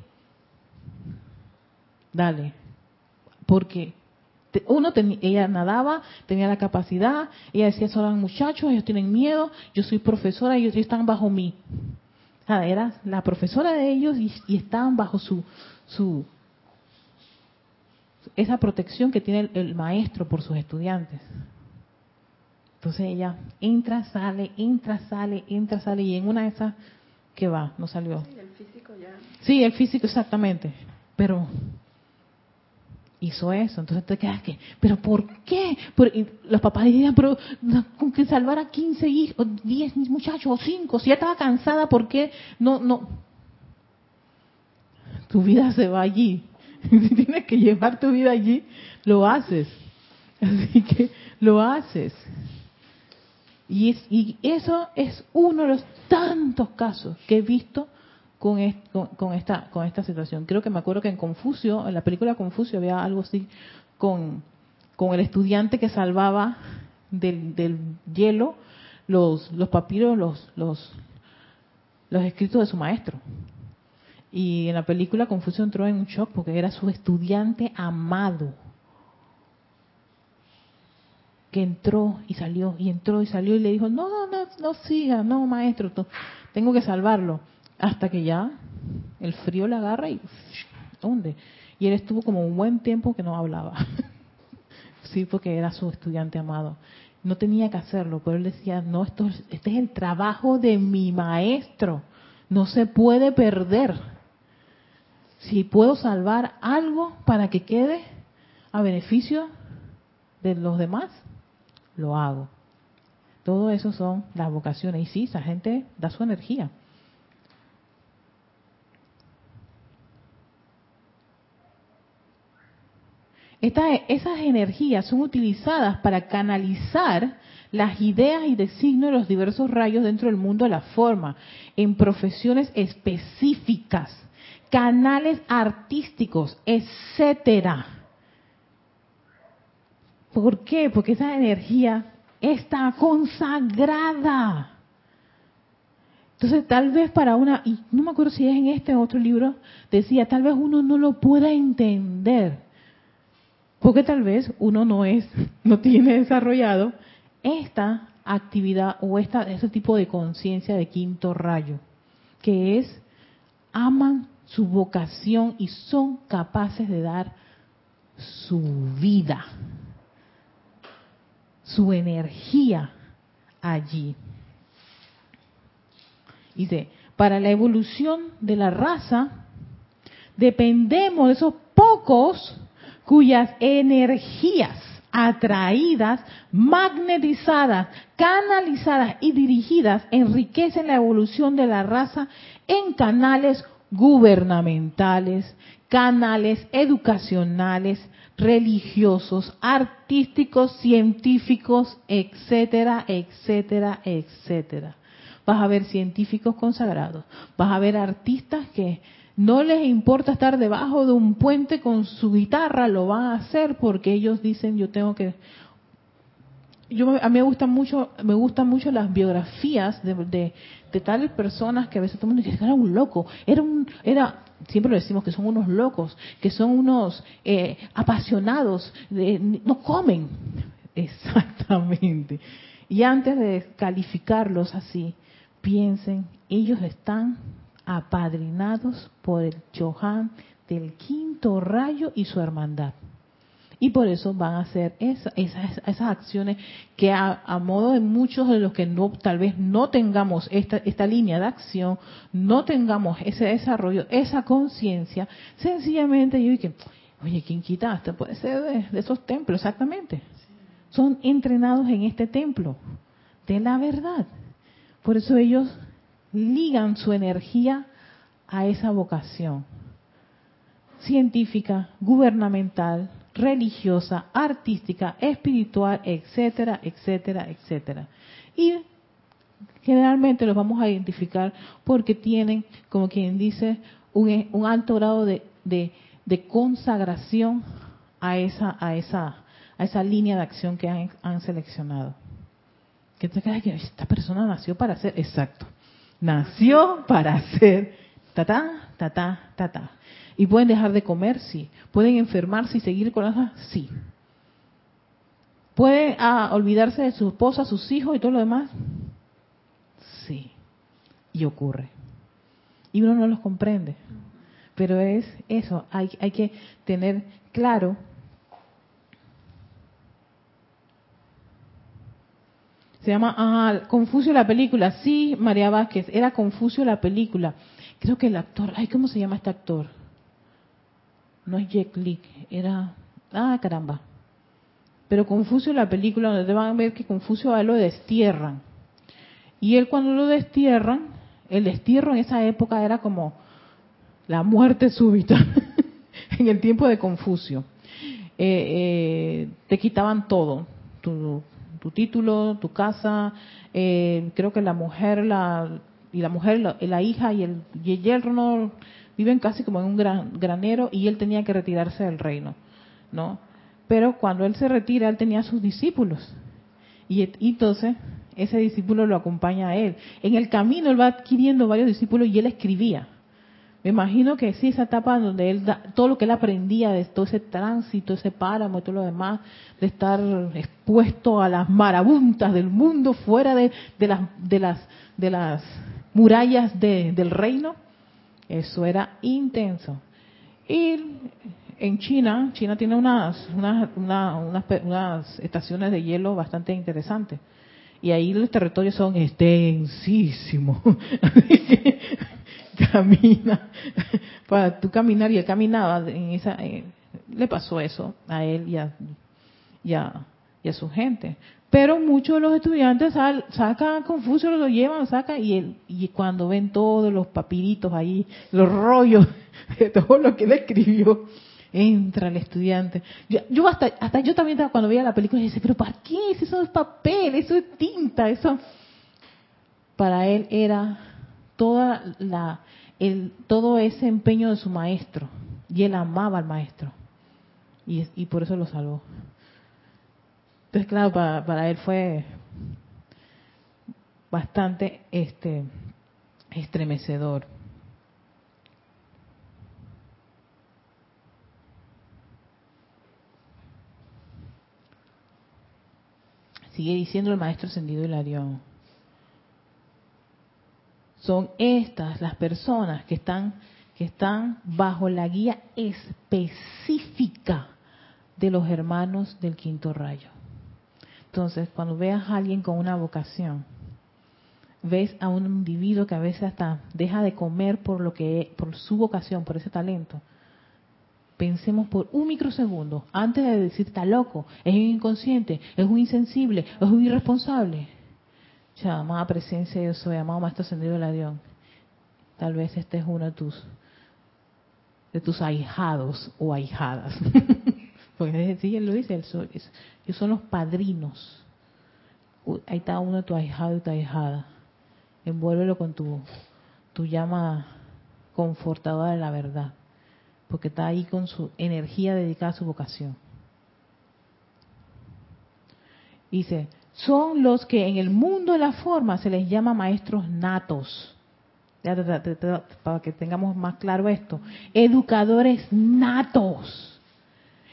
Dale, porque uno ella nadaba, tenía la capacidad, ella decía, son muchachos, ellos tienen miedo, yo soy profesora, ellos están bajo mí. O sea, era la profesora de ellos y, estaban bajo su, su, esa protección que tiene el, maestro por sus estudiantes. Entonces ella entra, sale, entra, sale, entra, sale y en una de esas, ¿qué va? No salió. Sí, el físico ya. Sí, el físico exactamente. Pero hizo eso. Entonces te quedas que, ¿pero por qué? los papás decían, pero con que salvar a 15 hijos, 10 muchachos o 5, si ya estaba cansada, ¿por qué no, no? Tu vida se va allí. Si tienes que llevar tu vida allí, lo haces. Así que lo haces. Y, y eso es uno de los tantos casos que he visto con, esta, con esta situación. Creo que me acuerdo que en Confucio, en la película Confucio, había algo así con, el estudiante que salvaba del, del hielo los, los papiros, los, los, los escritos de su maestro. Y en la película Confucio entró en un shock porque era su estudiante amado. Que entró y salió, y entró y salió y le dijo, no, no, no, no siga, no, maestro, tengo que salvarlo. Hasta que ya el frío le agarra y ¿dónde? Y él estuvo como un buen tiempo que no hablaba. sí, porque era su estudiante amado. No tenía que hacerlo, pero él decía, no, esto, este es el trabajo de mi maestro. No se puede perder. Si puedo salvar algo para que quede a beneficio de los demás, lo hago. Todo eso son las vocaciones. Y sí, esa gente da su energía. Esas energías son utilizadas para canalizar las ideas y designios de los diversos rayos dentro del mundo de la forma, en profesiones específicas, canales artísticos, etcétera. ¿Por qué? Porque esa energía está consagrada. Entonces, tal vez para una, y no me acuerdo si es en este otro libro, decía, tal vez uno no lo pueda entender porque tal vez uno no es, no tiene desarrollado esta actividad o esta, ese tipo de conciencia de quinto rayo, que es aman su vocación y son capaces de dar su vida, su energía allí. Dice, para la evolución de la raza, dependemos de esos pocos cuyas energías atraídas, magnetizadas, canalizadas y dirigidas enriquecen la evolución de la raza en canales gubernamentales, canales educacionales, religiosos, artísticos, científicos, etcétera, etcétera, etcétera. Vas a ver científicos consagrados, vas a ver artistas que no les importa estar debajo de un puente con su guitarra, lo van a hacer porque ellos dicen yo tengo que yo a mí me gustan mucho me gustan mucho las biografías de, de, tales personas que a veces todo el mundo dice era un loco era un era siempre lo decimos que son unos locos que son unos eh, apasionados no comen. Exactamente. Y antes de calificarlos así piensen ellos están apadrinados por el Chohan del quinto rayo y su hermandad. Y por eso van a hacer esas, acciones que a, modo de muchos de los que no, tal vez no tengamos esta, esta línea de acción, no tengamos ese desarrollo, esa conciencia, sencillamente yo dije, oye, ¿quién quita? Hasta puede ser de esos templos, exactamente. Son entrenados en este templo de la verdad. Por eso ellos ligan su energía a esa vocación científica, gubernamental, religiosa, artística, espiritual, etcétera, etcétera, etcétera. Y generalmente los vamos a identificar porque tienen, como quien dice, un, alto grado de, consagración a esa, a esa, a esa línea de acción que han, han seleccionado. Que que esta persona nació para ser exacto nació para ser ta ta ta ta ta Y pueden dejar de comer, sí. Pueden enfermarse y seguir con las sí. Pueden ah, olvidarse de su esposa, sus hijos y todo lo demás, sí. Y ocurre. Y uno no los comprende. Pero es eso, hay, hay que tener claro Se llama ah, Confucio la película. Sí, María Vázquez, era Confucio la película. Creo que el actor, ay, ¿cómo se llama este actor? No es Jack Leak, era, ah, caramba. Pero Confucio la película, donde te van a ver que Confucio a él lo destierran. Y él cuando lo destierran, el destierro en esa época era como la muerte súbita, en el tiempo de Confucio. Eh, eh, te quitaban todo, tu, tu título, tu casa, eh, creo que la mujer, la, y la mujer, la, hija y el, yerno viven casi como en un gran, granero y él tenía que retirarse del reino, ¿no? Pero cuando él se retira, él tenía sus discípulos. Y, entonces ese discípulo lo acompaña a él. En el camino él va adquiriendo varios discípulos y él escribía. Me imagino que sí, esa etapa donde él da, todo lo que él aprendía de todo ese tránsito, ese páramo y todo lo demás, de estar expuesto a las marabuntas del mundo fuera de, las, de, las, de las murallas del reino, eso era intenso. Y en China, China tiene unas, unas, unas estaciones de hielo bastante interesantes. Y ahí los territorios son extensísimos. camina, para tú caminar y él caminaba en esa, eh, le pasó eso a él y a, y su gente. Pero muchos de los estudiantes sacan Confucio, lo llevan, sacan y, él, y cuando ven todos los papiritos ahí, los rollos de todo lo que él escribió, entra el estudiante. Yo, hasta, hasta yo también cuando veía la película dice, pero ¿para qué? Eso es papel, eso es tinta, eso. Para él era toda la, el, todo ese empeño de su maestro y él amaba al maestro y, y por eso lo salvó. Entonces, claro, para, para él fue bastante este estremecedor. Sigue diciendo el maestro ascendido Hilarión. Son estas las personas que están, que están bajo la guía específica de los hermanos del quinto rayo. Entonces, cuando veas a alguien con una vocación, ves a un individuo que a veces hasta deja de comer por lo que por su vocación, por ese talento. Pensemos por un microsegundo antes de decir está loco, es un inconsciente, es un insensible, es un irresponsable. Amada presencia yo soy, amado maestro ascendido de la Dios. Tal vez este es uno de tus de tus ahijados o ahijadas. Porque sí, él lo dice, ellos son los padrinos. Ahí está uno de tus ahijados y tu ahijada. Envuélvelo con tu, tu llama confortadora de la verdad. Porque está ahí con su energía dedicada a su vocación. Dice, son los que en el mundo de la forma se les llama maestros natos. Para que tengamos más claro esto. Educadores natos.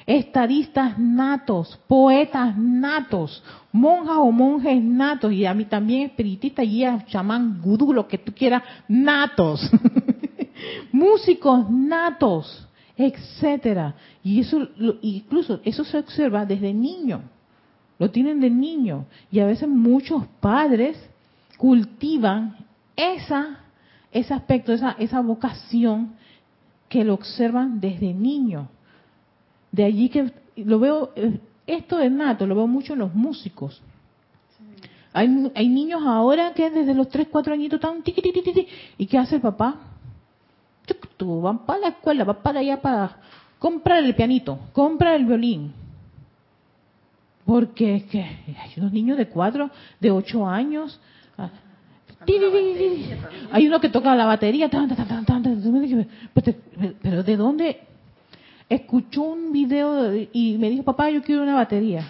Estadistas natos, poetas natos, monjas o monjes natos, y a mí también espiritista, guía, chamán, gudú, lo que tú quieras, natos. Músicos natos, etcétera. Y eso, incluso, eso se observa desde niño lo tienen de niño. Y a veces muchos padres cultivan esa, ese aspecto, esa, esa vocación que lo observan desde niño. De allí que lo veo, eh, esto es nato, lo veo mucho en los músicos. Hay, hay niños ahora que desde los 3, 4 añitos están tiqui, ¿Y qué hace el papá? Tú van para la escuela, van para allá para comprar el pianito, comprar el violín, porque es que hay unos niños de cuatro, de ocho años. Ah, hay uno que toca la batería. Pero ¿de dónde? Escuchó un video y me dijo, papá, yo quiero una batería.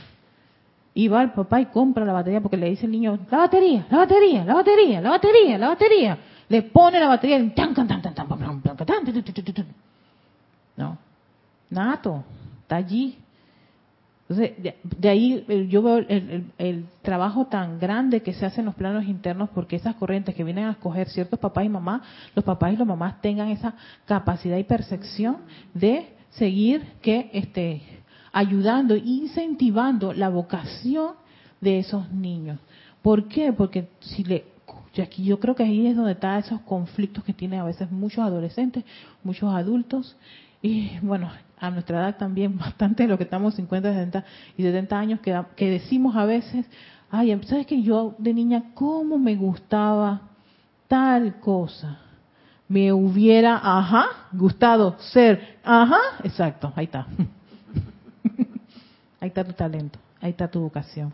Y va el papá y compra la batería porque le dice el niño, la batería, la batería, la batería, la batería, la batería. Le pone la batería y nato, está allí entonces, de, ahí eh, yo veo el, trabajo tan grande que se hace en los planos internos porque esas corrientes que vienen a escoger ciertos papás y mamás, los papás y las mamás tengan esa capacidad y percepción de seguir que este ayudando e incentivando la vocación de esos niños. ¿Por qué? Porque si le aquí yo creo que ahí es donde están esos conflictos que tienen a veces muchos adolescentes, muchos adultos y bueno, a nuestra edad también, bastante de lo que estamos 50, 60 y 70 años, que, decimos a veces, ay, ¿sabes que yo de niña cómo me gustaba tal cosa? Me hubiera, ajá, gustado ser, ajá, exacto, ahí está. ahí está tu talento, ahí está tu vocación.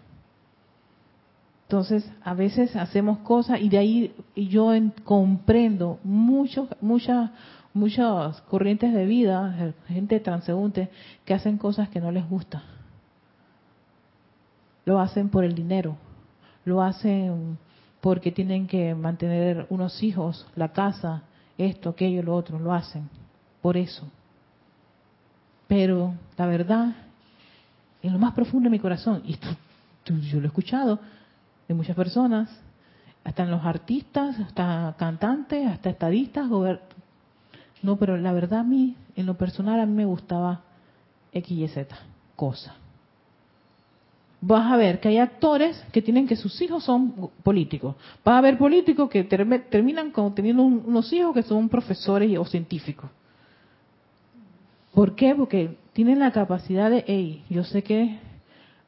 Entonces, a veces hacemos cosas y de ahí yo comprendo mucho, muchas muchas corrientes de vida, gente transeúnte, que hacen cosas que no les gusta. Lo hacen por el dinero, lo hacen porque tienen que mantener unos hijos, la casa, esto, aquello, lo otro, lo hacen por eso. Pero la verdad, en lo más profundo de mi corazón, y esto, yo lo he escuchado de muchas personas, hasta en los artistas, hasta cantantes, hasta estadistas, no, pero la verdad a mí, en lo personal, a mí me gustaba X y Z, cosa. Vas a ver que hay actores que tienen que sus hijos son políticos. Vas a ver políticos que terminan teniendo unos hijos que son profesores o científicos. ¿Por qué? Porque tienen la capacidad de, hey, yo sé que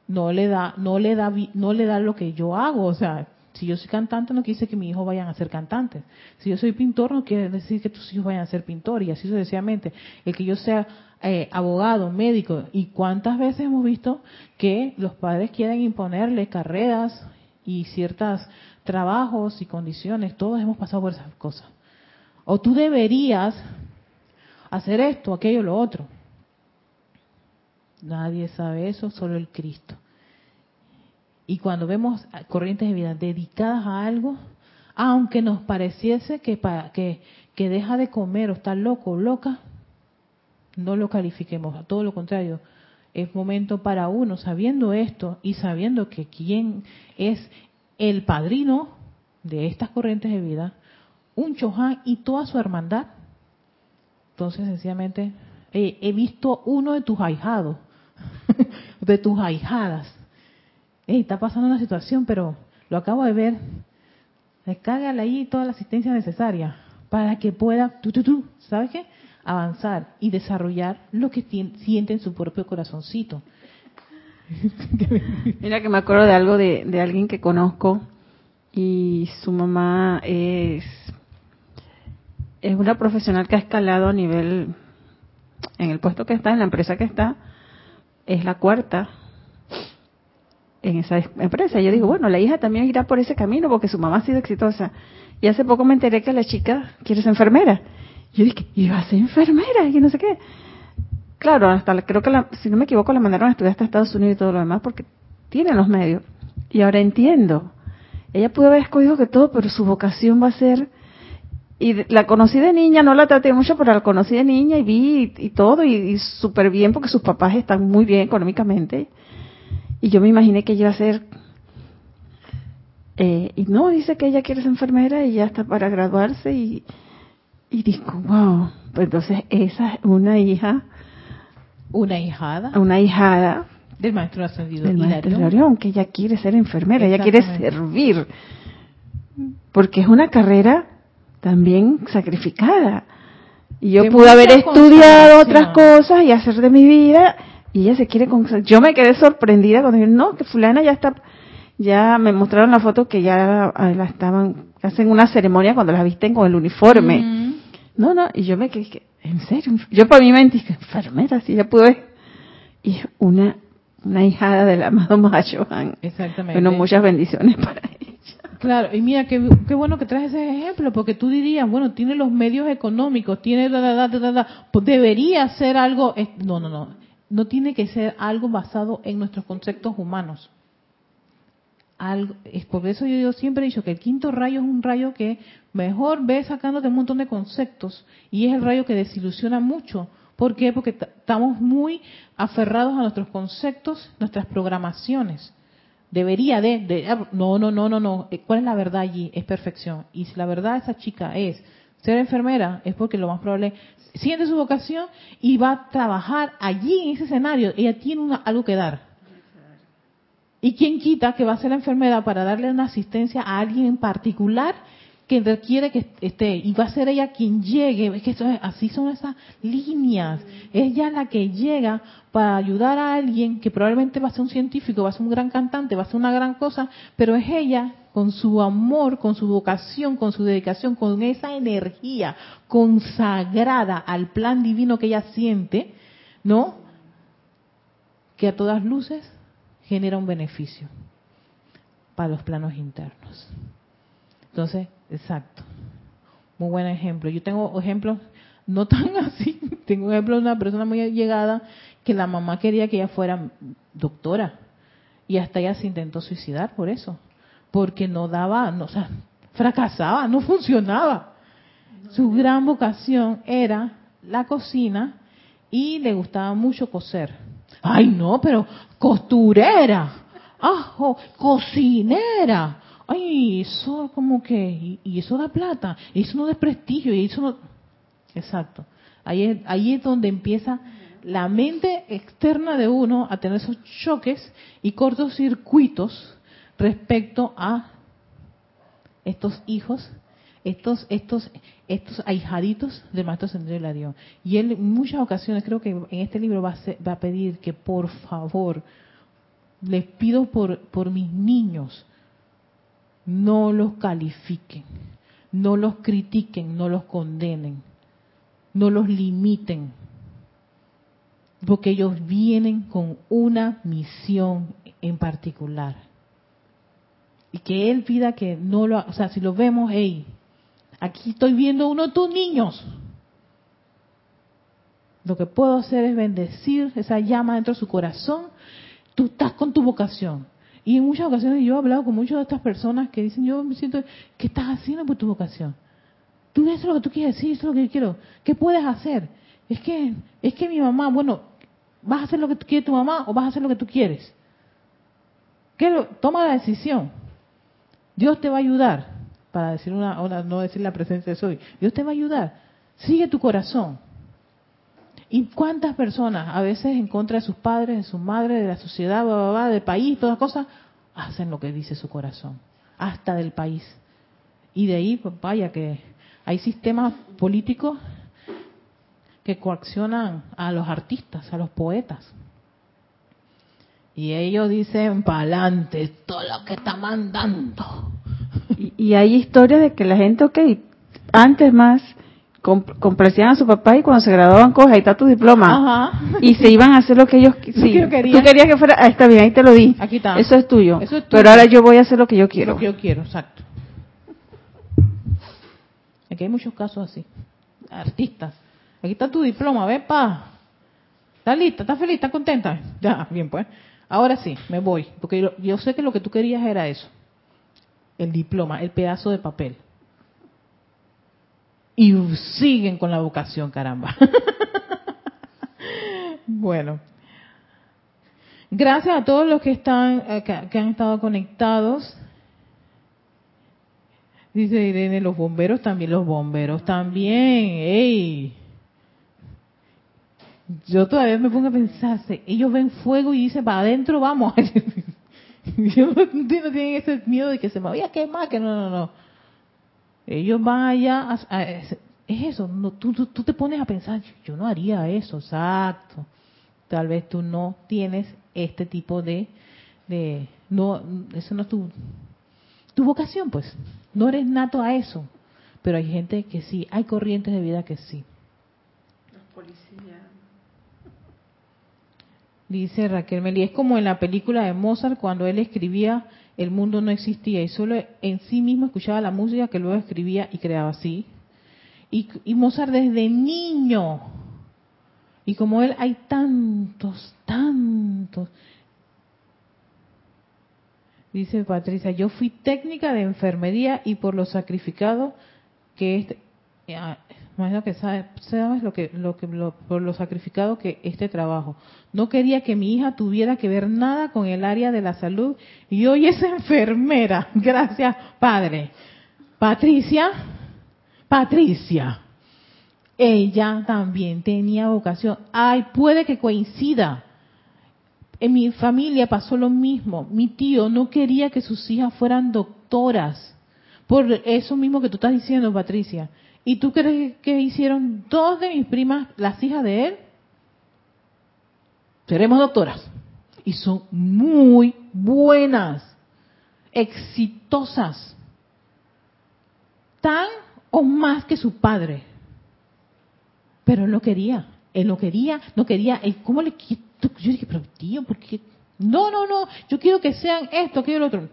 no le da, no le da, no le da lo que yo hago, o sea, si yo soy cantante no quiere decir que mi hijo vayan a ser cantantes. Si yo soy pintor no quiere decir que tus hijos vayan a ser pintores y así sucesivamente. El que yo sea eh, abogado, médico y cuántas veces hemos visto que los padres quieren imponerle carreras y ciertos trabajos y condiciones. Todos hemos pasado por esas cosas. O tú deberías hacer esto, aquello, lo otro. Nadie sabe eso, solo el Cristo. Y cuando vemos corrientes de vida dedicadas a algo, aunque nos pareciese que, que, que deja de comer o está loco o loca, no lo califiquemos, a todo lo contrario. Es momento para uno, sabiendo esto y sabiendo que quién es el padrino de estas corrientes de vida, un Chohan y toda su hermandad. Entonces, sencillamente, he visto uno de tus ahijados, de tus ahijadas, está pasando una situación, pero lo acabo de ver, descárgale ahí toda la asistencia necesaria para que pueda, tú, tú, tú, ¿sabes qué? Avanzar y desarrollar lo que siente en su propio corazoncito. Mira que me acuerdo de algo de, de alguien que conozco y su mamá es, es una profesional que ha escalado a nivel, en el puesto que está, en la empresa que está, es la cuarta en esa empresa. Yo digo, bueno, la hija también irá por ese camino porque su mamá ha sido exitosa. Y hace poco me enteré que la chica quiere ser enfermera. Yo dije, ¿y va a ser enfermera? Y no sé qué. Claro, hasta creo que, la, si no me equivoco, la mandaron a estudiar hasta Estados Unidos y todo lo demás porque tiene los medios. Y ahora entiendo. Ella pudo haber escogido que todo, pero su vocación va a ser... Y la conocí de niña, no la traté mucho, pero la conocí de niña y vi y, todo, y, y súper bien porque sus papás están muy bien económicamente y yo me imaginé que iba a ser... Eh, y no, dice que ella quiere ser enfermera y ya está para graduarse y, y digo, wow, pues entonces esa es una hija... Una hijada. Una hijada. Del maestro ascendido. Del maestro que ella quiere ser enfermera, ella quiere servir. Porque es una carrera también sacrificada. Y yo pude haber estudiado otras cosas y hacer de mi vida y ella se quiere Yo me quedé sorprendida cuando dijeron, no, que fulana ya está, ya me mostraron la foto que ya la, estaban, hacen una ceremonia cuando la visten con el uniforme. No, no, y yo me quedé, ¿en serio? Yo para mí me dije, enfermera, si ya pude. Y una, una hijada del amado Mahachohan. Exactamente. Bueno, muchas bendiciones para ella. Claro, y mira, qué, qué, bueno que traes ese ejemplo, porque tú dirías, bueno, tiene los medios económicos, tiene, da, da, da, pues debería ser algo, no, no, no, no tiene que ser algo basado en nuestros conceptos humanos. Algo, es por eso yo, siempre he dicho que el quinto rayo es un rayo que mejor ve sacándote un montón de conceptos y es el rayo que desilusiona mucho. ¿Por qué? Porque estamos muy aferrados a nuestros conceptos, nuestras programaciones. Debería de, de, ah, no, no, no, no, no. ¿Cuál es la verdad allí? Es perfección. Y si la verdad esa chica es ser enfermera, es porque lo más probable siente su vocación y va a trabajar allí en ese escenario. Ella tiene algo que dar. ¿Y quién quita que va a ser la enfermera para darle una asistencia a alguien en particular que requiere que esté? Y va a ser ella quien llegue. Es que así son esas líneas. Es ella la que llega para ayudar a alguien que probablemente va a ser un científico, va a ser un gran cantante, va a ser una gran cosa, pero es ella con su amor, con su vocación, con su dedicación, con esa energía consagrada al plan divino que ella siente, ¿no? Que a todas luces genera un beneficio para los planos internos. Entonces, exacto. Muy buen ejemplo. Yo tengo ejemplos no tan así. Tengo un ejemplo de una persona muy llegada que la mamá quería que ella fuera doctora y hasta ella se intentó suicidar por eso porque no daba, no, o sea, fracasaba, no funcionaba. Su gran vocación era la cocina y le gustaba mucho coser. Ay, no, pero costurera, ajo, cocinera. Ay, eso como que, y, eso da plata, y eso no da prestigio, y eso no... Exacto. Ahí es, ahí es donde empieza la mente externa de uno a tener esos choques y cortocircuitos respecto a estos hijos, estos, estos, estos ahijaditos del maestro Sendero Ladión. Y él en muchas ocasiones, creo que en este libro va a, va a pedir que por favor, les pido por, por mis niños, no los califiquen, no los critiquen, no los condenen, no los limiten, porque ellos vienen con una misión en particular. Y que él pida que no lo, o sea, si lo vemos, hey, aquí estoy viendo uno de tus niños. Lo que puedo hacer es bendecir esa llama dentro de su corazón. Tú estás con tu vocación. Y en muchas ocasiones yo he hablado con muchas de estas personas que dicen, yo me siento, ¿qué estás haciendo por tu vocación? Tú eso es lo que tú quieres decir, eso es lo que yo quiero. ¿Qué puedes hacer? Es que, es que mi mamá, bueno, ¿vas a hacer lo que quiere tu mamá o vas a hacer lo que tú quieres? ¿Qué, toma la decisión. Dios te va a ayudar, para decir una, no decir la presencia de soy. Dios te va a ayudar. Sigue tu corazón. ¿Y cuántas personas, a veces en contra de sus padres, de su madre, de la sociedad, del país, todas cosas, hacen lo que dice su corazón, hasta del país? Y de ahí, pues vaya que hay sistemas políticos que coaccionan a los artistas, a los poetas. Y ellos dicen, pa'lante, todo lo que está mandando. Y, hay historias de que la gente, ok, antes más complacían a su papá y cuando se graduaban, coge, ahí está tu diploma. Y se iban a hacer lo que ellos sí, Tú querías que fuera, ah, está bien, ahí te lo di. Aquí está. Eso es tuyo. Pero ahora yo voy a hacer lo que yo quiero. Lo que yo quiero, exacto. Aquí hay muchos casos así. Artistas Aquí está tu diploma, ve pa. ¿Estás lista? ¿Estás feliz? ¿Estás contenta? Ya, bien pues. Ahora sí, me voy, porque yo, sé que lo que tú querías era eso. El diploma, el pedazo de papel. Y siguen con la vocación, caramba. bueno. Gracias a todos los que están eh, que, han estado conectados. Dice Irene, los bomberos también, los bomberos también. ¡Ey! Yo todavía me pongo a pensar, ellos ven fuego y dicen, para adentro vamos. yo no, tienen ese miedo de que se me vaya a quemar, que no, no, no. Ellos van allá, es eso, no, tú, tú, te pones a pensar, yo no haría eso, exacto. Tal vez tú no tienes este tipo de, de no, eso no es tu, tu vocación, pues. No eres nato a eso. Pero hay gente que sí, hay corrientes de vida que sí. Los policías. Dice Raquel Meli, es como en la película de Mozart cuando él escribía el mundo no existía y solo en sí mismo escuchaba la música que luego escribía y creaba así. Y, y Mozart desde niño, y como él hay tantos, tantos. Dice Patricia, yo fui técnica de enfermería y por lo sacrificado que este, imagino que sabes, lo que, lo que, por lo sacrificado que este trabajo. No quería que mi hija tuviera que ver nada con el área de la salud y hoy es enfermera. Gracias, padre. Patricia, Patricia, ella también tenía vocación. Ay, puede que coincida. En mi familia pasó lo mismo. Mi tío no quería que sus hijas fueran doctoras. Por eso mismo que tú estás diciendo, Patricia. ¿Y tú crees que hicieron dos de mis primas, las hijas de él? Seremos doctoras. Y son muy buenas, exitosas. Tan o más que su padre. Pero él no quería. Él no quería, no quería. ¿Cómo le Yo dije, pero tío, ¿por qué? No, no, no. Yo quiero que sean esto, aquello, lo otro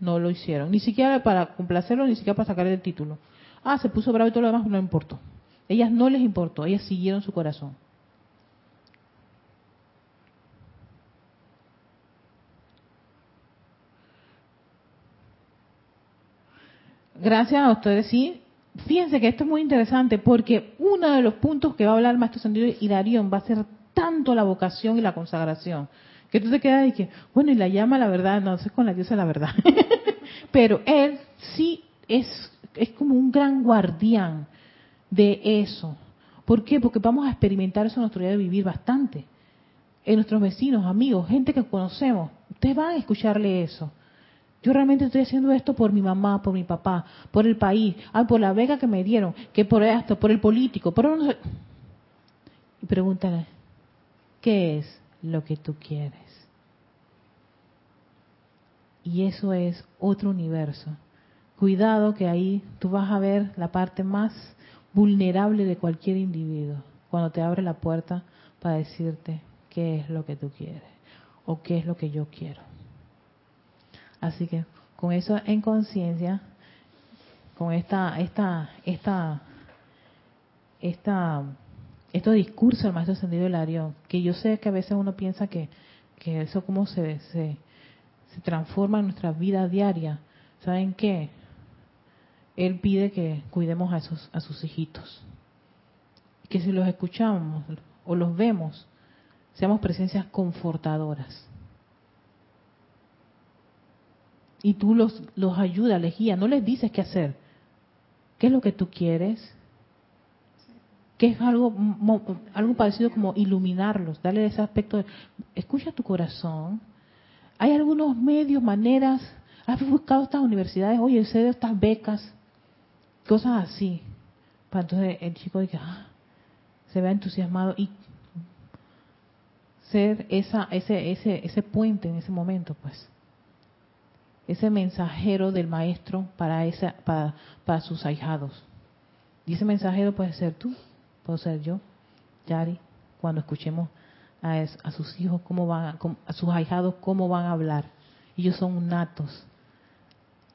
no lo hicieron. Ni siquiera para complacerlo, ni siquiera para sacar el título. Ah, se puso bravo y todo lo demás, no importó. Ellas no les importó, ellas siguieron su corazón. Gracias a ustedes, sí. Fíjense que esto es muy interesante porque uno de los puntos que va a hablar Maestro Sentido y Darión va a ser tanto la vocación y la consagración. Que tú te quedas y que, bueno, y la llama la verdad, no sé con la diosa la verdad. Pero él sí es, es como un gran guardián de eso. ¿Por qué? Porque vamos a experimentar eso en nuestro día de vivir bastante. En nuestros vecinos, amigos, gente que conocemos. Ustedes van a escucharle eso. Yo realmente estoy haciendo esto por mi mamá, por mi papá, por el país, ah, por la vega que me dieron, que por esto, por el político, por Y pregúntale, ¿qué es lo que tú quieres? Y eso es otro universo. Cuidado que ahí tú vas a ver la parte más vulnerable de cualquier individuo cuando te abre la puerta para decirte qué es lo que tú quieres o qué es lo que yo quiero. Así que con eso en conciencia, con esta, esta, esta, esta, estos discursos del maestro ascendido Arión, que yo sé que a veces uno piensa que, que eso como se, se, se transforma en nuestra vida diaria. ¿Saben qué? Él pide que cuidemos a, esos, a sus hijitos. Que si los escuchamos o los vemos, seamos presencias confortadoras. Y tú los, los ayudas, les guías, no les dices qué hacer. ¿Qué es lo que tú quieres? Que es algo, algo parecido como iluminarlos, darle ese aspecto de, escucha tu corazón. Hay algunos medios, maneras, has buscado estas universidades, oye, sé de estas becas, cosas así. Para entonces el chico diga, ah, se vea entusiasmado y ser esa, ese, ese, ese puente en ese momento, pues ese mensajero del maestro para, esa, para, para sus ahijados. Y ese mensajero puede ser tú, puedo ser yo, Yari, cuando escuchemos a, a sus hijos cómo van, a, sus ahijados cómo van a hablar. Ellos son natos,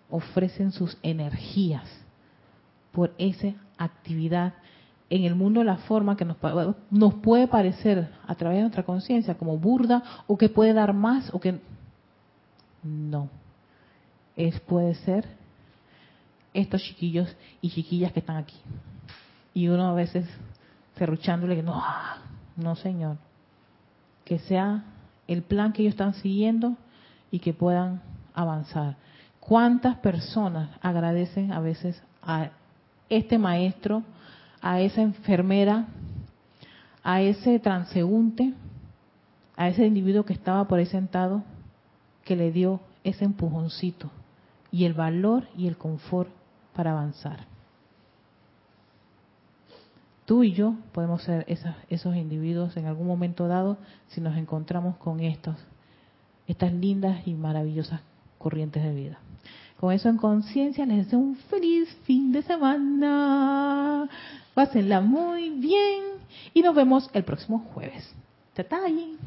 ofrecen sus energías por esa actividad en el mundo la forma que nos, nos puede parecer a través de nuestra conciencia como burda o que puede dar más o que no es puede ser estos chiquillos y chiquillas que están aquí. Y uno a veces cerruchándole que no, no señor, que sea el plan que ellos están siguiendo y que puedan avanzar. ¿Cuántas personas agradecen a veces a este maestro, a esa enfermera, a ese transeúnte, a ese individuo que estaba por ahí sentado, que le dio ese empujoncito? y el valor y el confort para avanzar. Tú y yo podemos ser esos individuos en algún momento dado si nos encontramos con estas lindas y maravillosas corrientes de vida. Con eso en conciencia les deseo un feliz fin de semana. Pásenla muy bien y nos vemos el próximo jueves. Tatay.